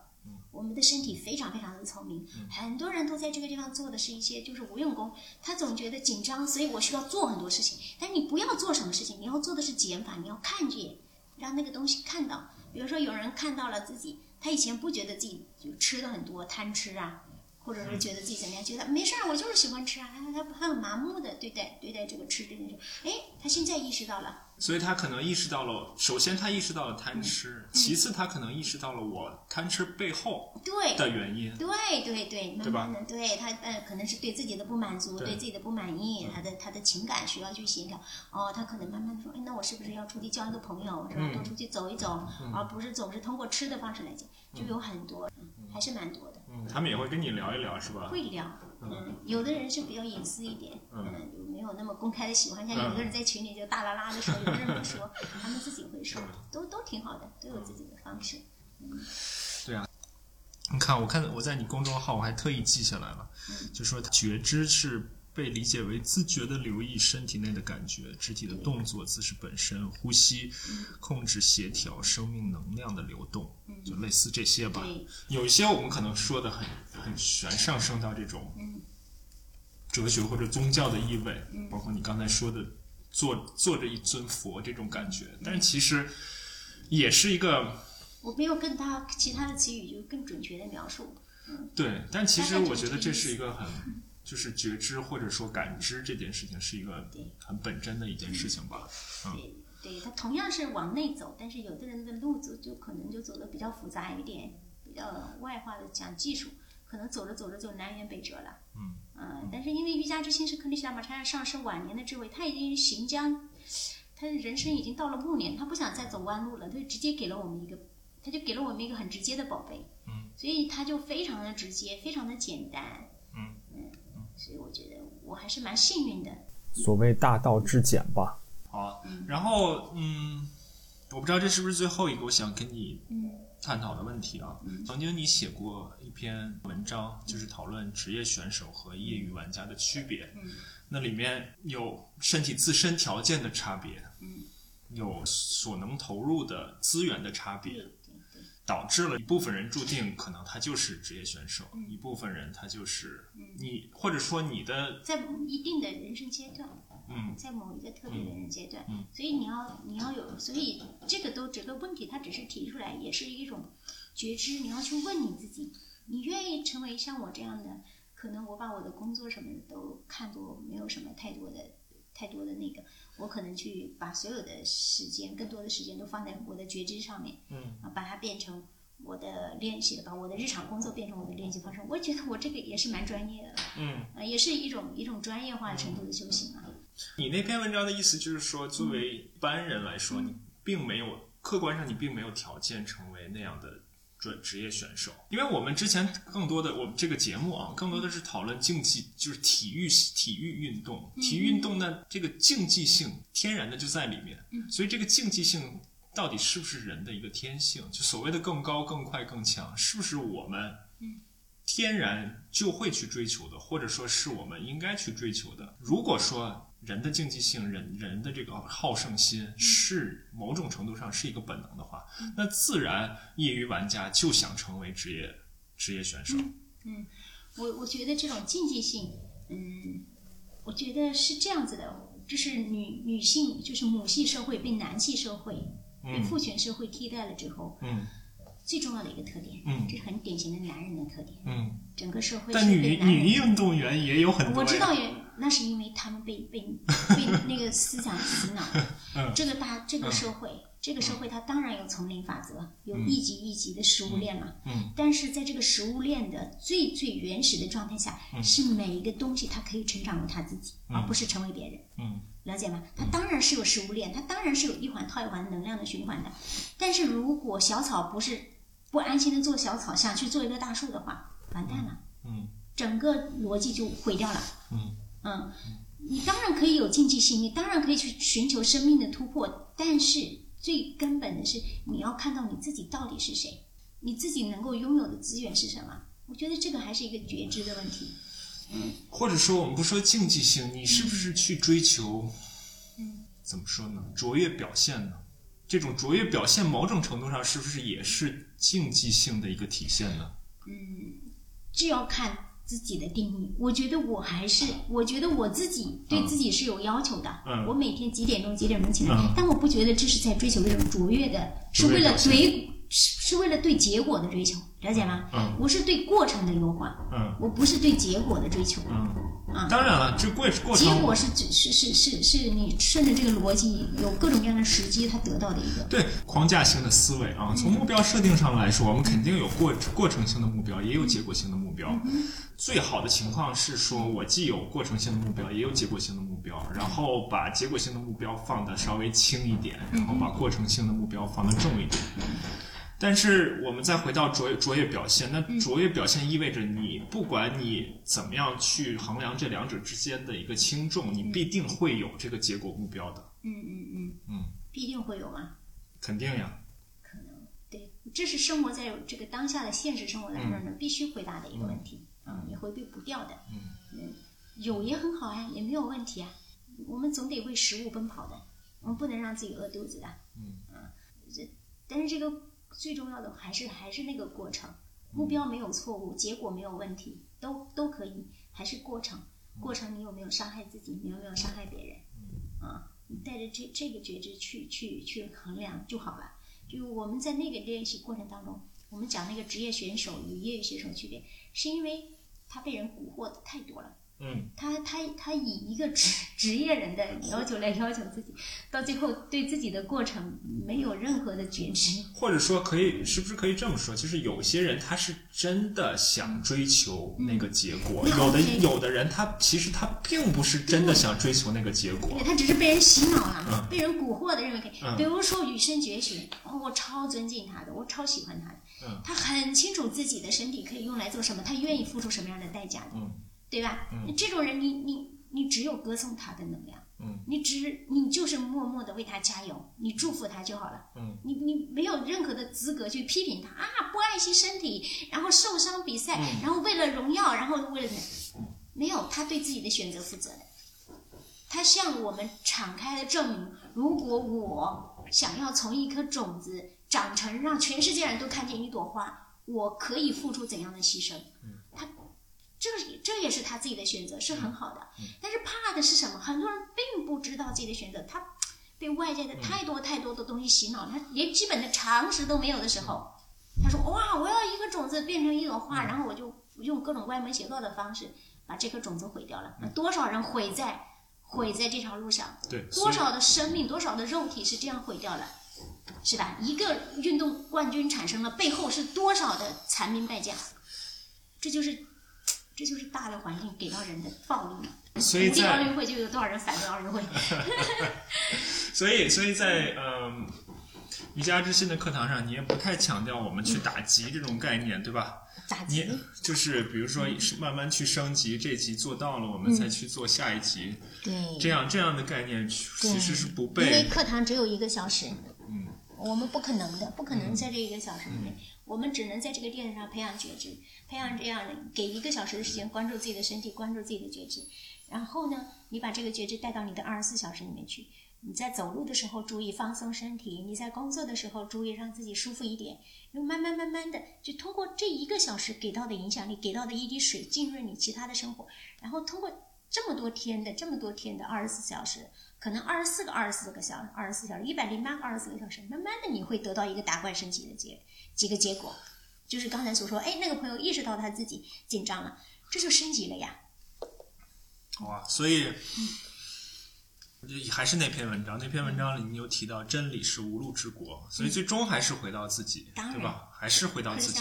我们的身体非常非常的聪明，很多人都在这个地方做的是一些就是无用功，他总觉得紧张，所以我需要做很多事情。但你不要做什么事情，你要做的是减法，你要看见，让那个东西看到。比如说有人看到了自己，他以前不觉得自己就吃的很多，贪吃啊，或者是觉得自己怎么样，觉得没事儿，我就是喜欢吃啊，他他他很麻木的对待对待这个吃这件事。哎，他现在意识到了，所以他可能意识到了，首先他意识到了贪嗯吃，其次他可能意识到了我贪吃背后对的原因。对对对，慢对吧慢的，对他呃，可能是对自己的不满足，对对自己的不满意，他的他的情感需要去协调。哦，他可能慢慢的说，哎，那我是不是要出去交一个朋友，是吧？嗯多出去走一走，而不是总是通过吃的方式来讲，就有很多，嗯还是蛮多的。嗯，他们也会跟你聊一聊，是吧？会聊，嗯，有的人是比较隐私一点，嗯没有那么公开的喜欢，像有的人在群里就大啦啦的说，有的人不说，(laughs) 他们自己会说，都都挺好的，都有自己的方式。嗯，对啊你看，我看我在你公众号，我还特意记下来了，嗯就说觉知是被理解为自觉的留意身体内的感觉、肢体的动作、姿势本身、呼吸、嗯控制、协调生命能量的流动，就类似这些吧。有一些我们可能说的很很玄，上升到这种嗯哲学或者宗教的意味，包括你刚才说的坐坐着一尊佛这种感觉，但是其实也是一个我没有跟他其他的词语就更准确的描述。对，但其实我觉得这是一个很就是觉知或者说感知这件事情是一个很本真的一件事情吧。对，对，它同样是往内走，但是有的人的路子就可能就走的比较复杂一点，比较外化的讲技术，可能走着走着就南辕北辙了。嗯嗯但是因为瑜伽之心是克里希那玛查上师晚年的智慧，他已经行将，他的人生已经到了暮年，他不想再走弯路了，他就直接给了我们一个，他就给了我们一个很直接的宝贝。嗯，所以他就非常的直接，非常的简单。嗯所以我觉得我还是蛮幸运的。所谓大道至简吧。好，然后嗯，我不知道这是不是最后一个我想跟你嗯探讨的问题啊。曾经你写过一篇文章，就是讨论职业选手和业余玩家的区别。嗯那里面有身体自身条件的差别。嗯有所能投入的资源的差别，导致了一部分人注定可能他就是职业选手，嗯一部分人他就是你，或者说你的在一定的人生阶段，嗯在某一个特别的人阶段，嗯所以你要你要有，所以这个都这个问题，它只是提出来，也是一种觉知，你要去问你自己，你愿意成为像我这样的？可能我把我的工作什么的都看作没有什么太多的太多的那个，我可能去把所有的时间，更多的时间都放在我的觉知上面，嗯啊，把它变成我的练习，把我的日常工作变成我的练习方式。我觉得我这个也是蛮专业的，嗯。啊，也是一种一种专业化程度的修行啊。你那篇文章的意思就是说，作为一般人来说，你并没有客观上你并没有条件成为那样的专职业选手，因为我们之前更多的我们这个节目啊，更多的是讨论竞技，就是体育体育运动，体育运动呢，这个竞技性天然的就在里面，所以这个竞技性到底是不是人的一个天性？就所谓的更高、更快、更强，是不是我们天然就会去追求的，或者说是我们应该去追求的。如果说人的竞技性、人人的这个好胜心是某种程度上是一个本能的话，那自然业余玩家就想成为职业职业选手。嗯我我觉得这种竞技性，嗯，我觉得是这样子的，就是女女性，就是母系社会被男系社会、被父权社会替代了之后，嗯最重要的一个特点，嗯这是很典型的男人的特点。嗯，整个社会但女是被男人女运动员也有很多。我知道也，那是因为他们被被 (laughs) 被那个思想洗脑。(laughs) 嗯这个大这个社会，这个社会它当然有丛林法则，有一级一级的食物链嘛。嗯但是在这个食物链的最最原始的状态下，嗯是每一个东西它可以成长为它自己，而不是成为别人。嗯了解吗？它当然是有食物链，它当然是有一环套一环能量的循环的。但是如果小草不是不安心的做小草，想去做一个大树的话，完蛋了，嗯整个逻辑就毁掉了。嗯嗯，你当然可以有竞技性，你当然可以去寻求生命的突破，但是最根本的是你要看到你自己到底是谁，你自己能够拥有的资源是什么。我觉得这个还是一个觉知的问题。嗯或者说我们不说竞技性，你是不是去追求？嗯，怎么说呢？卓越表现呢？这种卓越表现，某种程度上是不是也是竞技性的一个体现呢？嗯这要看自己的定义。我觉得我还是，我觉得我自己对自己是有要求的。嗯我每天几点钟几点钟起来，嗯但我不觉得这是在追求一种卓越的，是为了卓越表现对，是是为了对结果的追求，了解吗？嗯我是对过程的优化，嗯我不是对结果的追求。嗯啊当然了，这过过程结果是只是是是是你顺着这个逻辑，有各种各样的时机，他得到的一个。对框架性的思维啊，从目标设定上来说，我们肯定有过过程性的目标，也有结果性的目标。最好的情况是说，我既有过程性的目标，也有结果性的目标，然后把结果性的目标放的稍微轻一点，然后把过程性的目标放的重一点。但是我们再回到卓越卓越表现，那卓越表现意味着你不管你怎么样去衡量这两者之间的一个轻重，你必定会有这个结果目标的，嗯嗯嗯嗯，必定会有吗。肯定呀。可能对，这是生活在这个当下的现实生活当中呢，必须回答的一个问题啊，你回避不掉的。嗯嗯有也很好呀，也没有问题啊。我们总得为食物奔跑的，我们不能让自己饿肚子的。嗯啊，这但是这个最重要的还是还是那个过程，目标没有错误，结果没有问题，都都可以，还是过程。过程你有没有伤害自己？你有没有伤害别人？啊，你带着这这个觉知去去去衡量就好了。就我们在那个练习过程当中，我们讲那个职业选手与业余选手区别，是因为他被人蛊惑的太多了。嗯他他他以一个职职业人的 (laughs) 要求来要求自己，到最后对自己的过程没有任何的觉知。或者说，可以是不是可以这么说？就是有些人他是真的想追求那个结果，嗯有的有的人他其实他并不是真的想追求那个结果对，。他只是被人洗脑了，嗯被人蛊惑的，认为可以。嗯比如说羽生结弦，哦，我超尊敬他的，我超喜欢他的。嗯他很清楚自己的身体可以用来做什么，他愿意付出什么样的代价的，嗯对吧？这种人你，你你只有歌颂他的能量，嗯你只你就是默默的为他加油，你祝福他就好了。嗯你你没有任何的资格去批评他啊，不爱惜身体，然后受伤比赛，嗯然后为了荣耀，然后为了没有他对自己的选择负责的。他向我们敞开了证明，如果我想要从一颗种子长成让全世界人都看见一朵花，我可以付出怎样的牺牲？他这个这也是他自己的选择，是很好的。但是怕的是什么？很多人并不知道自己的选择，他被外界的太多太多的东西洗脑，他连基本的常识都没有的时候，他说：“哇，我要一个种子变成一朵花，然后我就用各种歪门邪道的方式把这颗种子毁掉了。那多少人毁在毁在这条路上？对，多少的生命，多少的肉体是这样毁掉了，是吧？一个运动冠军产生了，背后是多少的残兵败将？这就是，这就是大的环境给到人的暴力嘛。所以鼓励奥运会就有多少人反对奥运会？(laughs) 所以所以在嗯瑜伽之心的课堂上，你也不太强调我们去打击这种概念，对吧？打你击？就是比如说慢慢去升级，这级做到了，我们再去做下一级，对，这样这样的概念其实是不被因为课堂只有一个小时，嗯，我们不可能的，不可能在这一个小时里面，我们只能在这个垫子上培养觉知，培养这样给一个小时的时间，关注自己的身体，关注自己的觉知，然后呢，你把这个觉知带到你的二十四小时里面去。你在走路的时候注意放松身体，你在工作的时候注意让自己舒服一点，然后慢慢慢慢的就通过这一个小时给到的影响力，给到的一滴水浸润你其他的生活，然后通过这么多天的这么多天的二十四小时，可能二十四个二十四个小时，二十四小时，一百零八个二十四个小时，慢慢的你会得到一个打怪升级的结几个结果，就是刚才所说，哎，那个朋友意识到他自己紧张了，这就升级了呀。哇，所以。还是那篇文章，那篇文章里你有提到真理是无路之国，所以最终还是回到自己，对吧？还是回到自己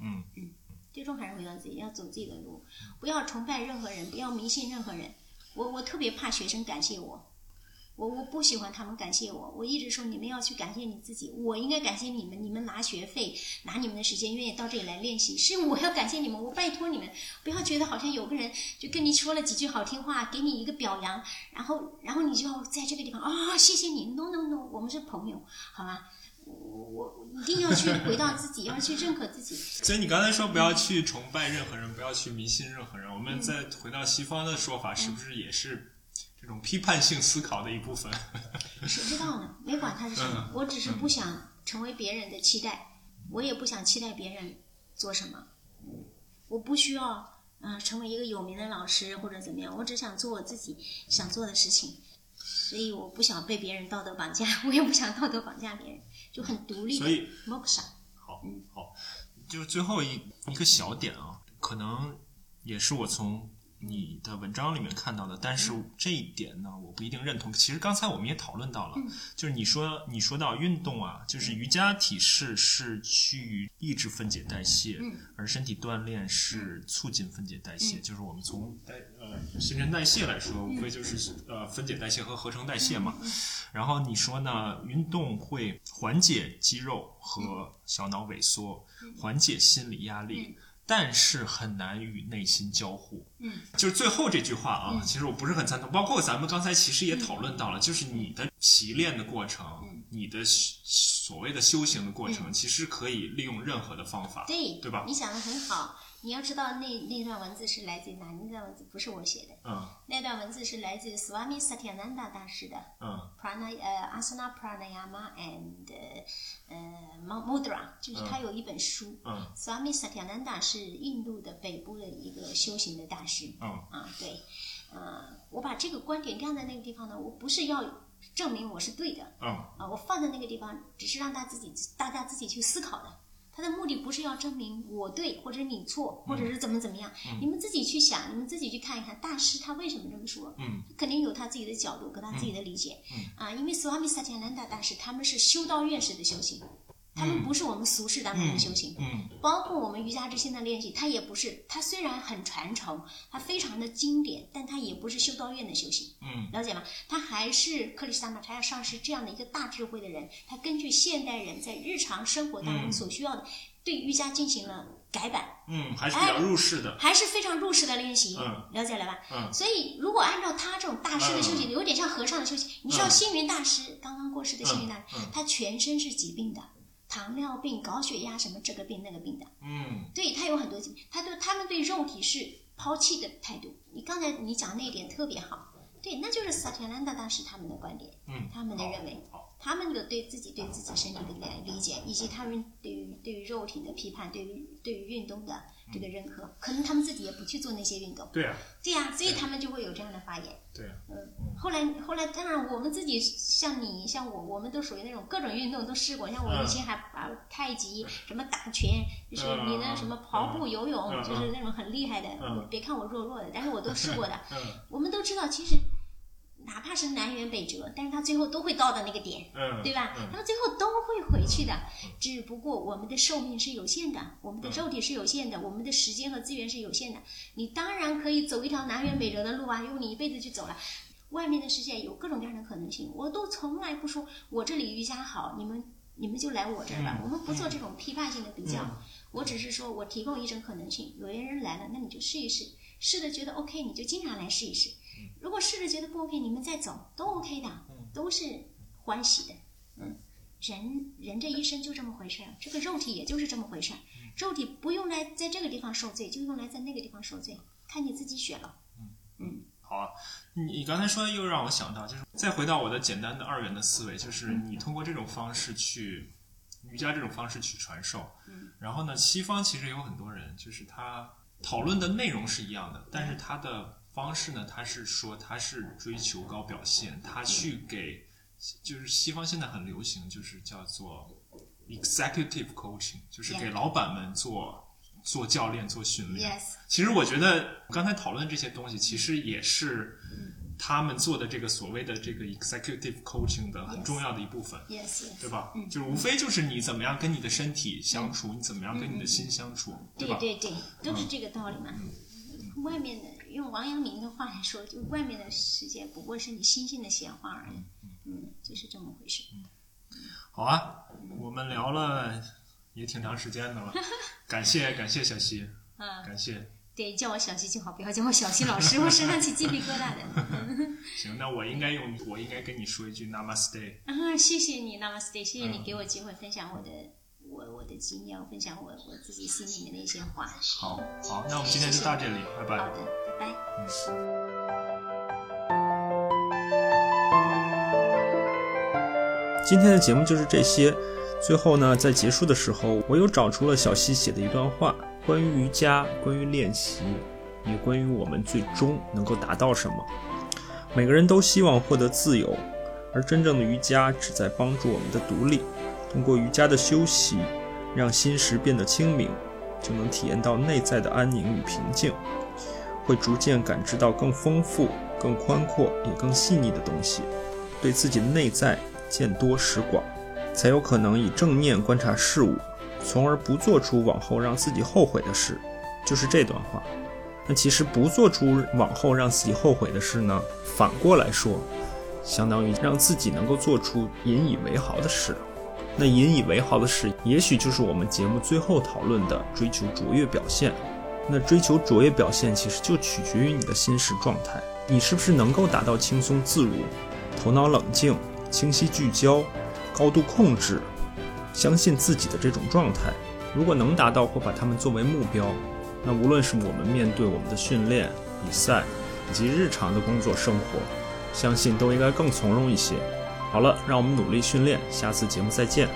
嗯嗯，最终还是回到自己，要走自己的路，不要崇拜任何人，不要迷信任何人。我我特别怕学生感谢我，我我不喜欢他们感谢我，我一直说你们要去感谢你自己，我应该感谢你们，你们拿学费，拿你们的时间，愿意到这里来练习，是我要感谢你们，我拜托你们，不要觉得好像有个人就跟你说了几句好听话，给你一个表扬，然后然后你就要在这个地方啊、谢谢你，no no no，我们是朋友，好吧？我我我一定要去 (laughs) 回到自己，要去认可自己。所以你刚才说不要去崇拜任何人，不要去迷信任何人。我们再回到西方的说法，是不是也是这种批判性思考的一部分？(laughs) 谁知道呢？没管他是什么，嗯我只是不想成为别人的期待，我也不想期待别人做什么，我不需要嗯、呃成为一个有名的老师或者怎么样，我只想做我自己想做的事情，所以我不想被别人道德绑架，(laughs) 我也不想道德绑架别人，就很独立的所以 moksha。好，好，就最后一一个小点啊，可能也是我从你的文章里面看到的，但是这一点呢，我不一定认同。其实刚才我们也讨论到了，就是你说你说到运动啊，就是瑜伽体式是趋于抑制分解代谢，而身体锻炼是促进分解代谢。就是我们从代呃新陈代谢来说，无非就是呃分解代谢和合成代谢嘛。然后你说呢？运动会缓解肌肉和小脑萎缩，缓解心理压力，但是很难与内心交互。嗯，就是最后这句话啊，其实我不是很赞同。包括咱们刚才其实也讨论到了，就是你的习练的过程，你的所谓的修行的过程，其实可以利用任何的方法，对，对吧你？想的很好。你要知道那那段文字是来自于哪？那段文字不是我写的，嗯那段文字是来自于 Swami Satyananda 大师的。嗯 prana 呃 asana pranayama and 呃 mudra，就是他有一本书。嗯 Swami Satyananda 是印度的北部的一个修行的大师。嗯啊，对，呃，我把这个观点晾在那个地方呢，我不是要证明我是对的嗯啊，我放在那个地方，只是让大家自己大家自己去思考的。他的目的不是要证明我对或者你错，或者是怎么怎么样，你们自己去想，你们自己去看一看大师他为什么这么说。嗯肯定有他自己的角度和他自己的理解。啊，因为 Swami Satyananda 大师他们是修道院式的修行，他们不是我们俗世当中的修行。嗯包括我们瑜伽之心的练习，它也不是，它虽然很传承，它非常的经典，但它也不是修道院的修行，嗯了解吗？它还是克里斯塔玛查亚上师这样的一个大智慧的人，他根据现代人在日常生活当中所需要的，对瑜伽进行了改版。嗯，还是比较入世的。还是非常入世的练习，嗯了解了吧？嗯所以如果按照他这种大师的修行，嗯有点像和尚的修行。你知道嗯星云大师、刚刚过世的星云大师，他全身是疾病的，糖尿病、高血压什么这个病那个病的，嗯对他有很多疾病，他对他们对肉体是抛弃的态度。你刚才你讲那一点特别好，对，那就是萨提兰达大师他们的观点，嗯他们的认为，他们的对自己对自己身体的理理解，以及他们对于对于肉体的批判，对于对于运动的这个认可，可能他们自己也不去做那些运动，对啊，对呀、所以他们就会有这样的发言。对啊，嗯，后来后来，当然我们自己像你像我，我们都属于那种各种运动都试过，像我嗯以前还把太极、什么打拳，就是你那什么跑步、游泳，嗯就是那种很厉害的。嗯。别看我弱弱的，但是我都试过的。嗯。我们都知道，其实哪怕是南辕北辙，但是他最后都会到的那个点。嗯，对吧？嗯他们最后都会回去的，只不过我们的寿命是有限的，我们的肉体是有限的，我们的时间和资源是有限的。你当然可以走一条南辕北辙的路啊，用你一辈子去走了。外面的世界有各种各样的可能性，我都从来不说我这里瑜伽好，你们你们就来我这儿吧。嗯我们不做这种批判性的比较，嗯我只是说我提供一种可能性。有些人来了，那你就试一试，试的觉得 OK，你就经常来试一试。如果试着觉得不 OK，你们再走都 OK 的，都是欢喜的。嗯，人人这一生就这么回事儿，这个肉体也就是这么回事儿。肉体不用来在这个地方受罪，就用来在那个地方受罪，看你自己选了。嗯嗯好啊，你你刚才说的又让我想到，就是再回到我的简单的二元的思维，就是你通过这种方式去瑜伽这种方式去传授，嗯然后呢，西方其实有很多人，就是他讨论的内容是一样的，但是他的方式呢，他是说他是追求高表现，他去给就是西方现在很流行，就是叫做 executive coaching，就是给老板们做做教练、做训练。，yes，其实我觉得刚才讨论这些东西，其实也是他们做的这个所谓的这个 executive coaching 的很重要的一部分。对吧？就是无非就是你怎么样跟你的身体相处，你怎么样跟你的心相处，对吧？对对对，都是这个道理嘛。外面的用王阳明的话来说，就外面的世界不过是你心性的显化而已。嗯，就是这么回事。好啊，我们聊了也挺长时间的了，(laughs) 感谢感谢小溪，(laughs) 嗯，感谢。对，叫我小溪就好，不要叫我小溪老师，我身上起鸡皮疙瘩的。(laughs) 行，那我应该用我应该跟你说一句 Namaste。啊，谢谢你，Namaste，谢谢你给我机会分享我的我我的经验，分享我我自己心里面的一些话。好好，那我们今天就到这里，拜拜。好的，拜拜。今天的节目就是这些。最后呢，在结束的时候，我又找出了小溪写的一段话，关于瑜伽，关于练习，也关于我们最终能够达到什么。每个人都希望获得自由，而真正的瑜伽旨在帮助我们的独立。通过瑜伽的休息，让心识变得清明，就能体验到内在的安宁与平静，会逐渐感知到更丰富、更宽阔也更细腻的东西，对自己的内在见多识广。才有可能以正念观察事物，从而不做出往后让自己后悔的事。就是这段话。那其实不做出往后让自己后悔的事呢，反过来说，相当于让自己能够做出引以为豪的事。那引以为豪的事，也许就是我们节目最后讨论的追求卓越表现。那追求卓越表现，其实就取决于你的心识状态，你是不是能够达到轻松自如、头脑冷静、清晰聚焦。高度控制，相信自己的这种状态，如果能达到或把它们作为目标，那无论是我们面对我们的训练、比赛以及日常的工作生活，相信都应该更从容一些。好了，让我们努力训练，下次节目再见。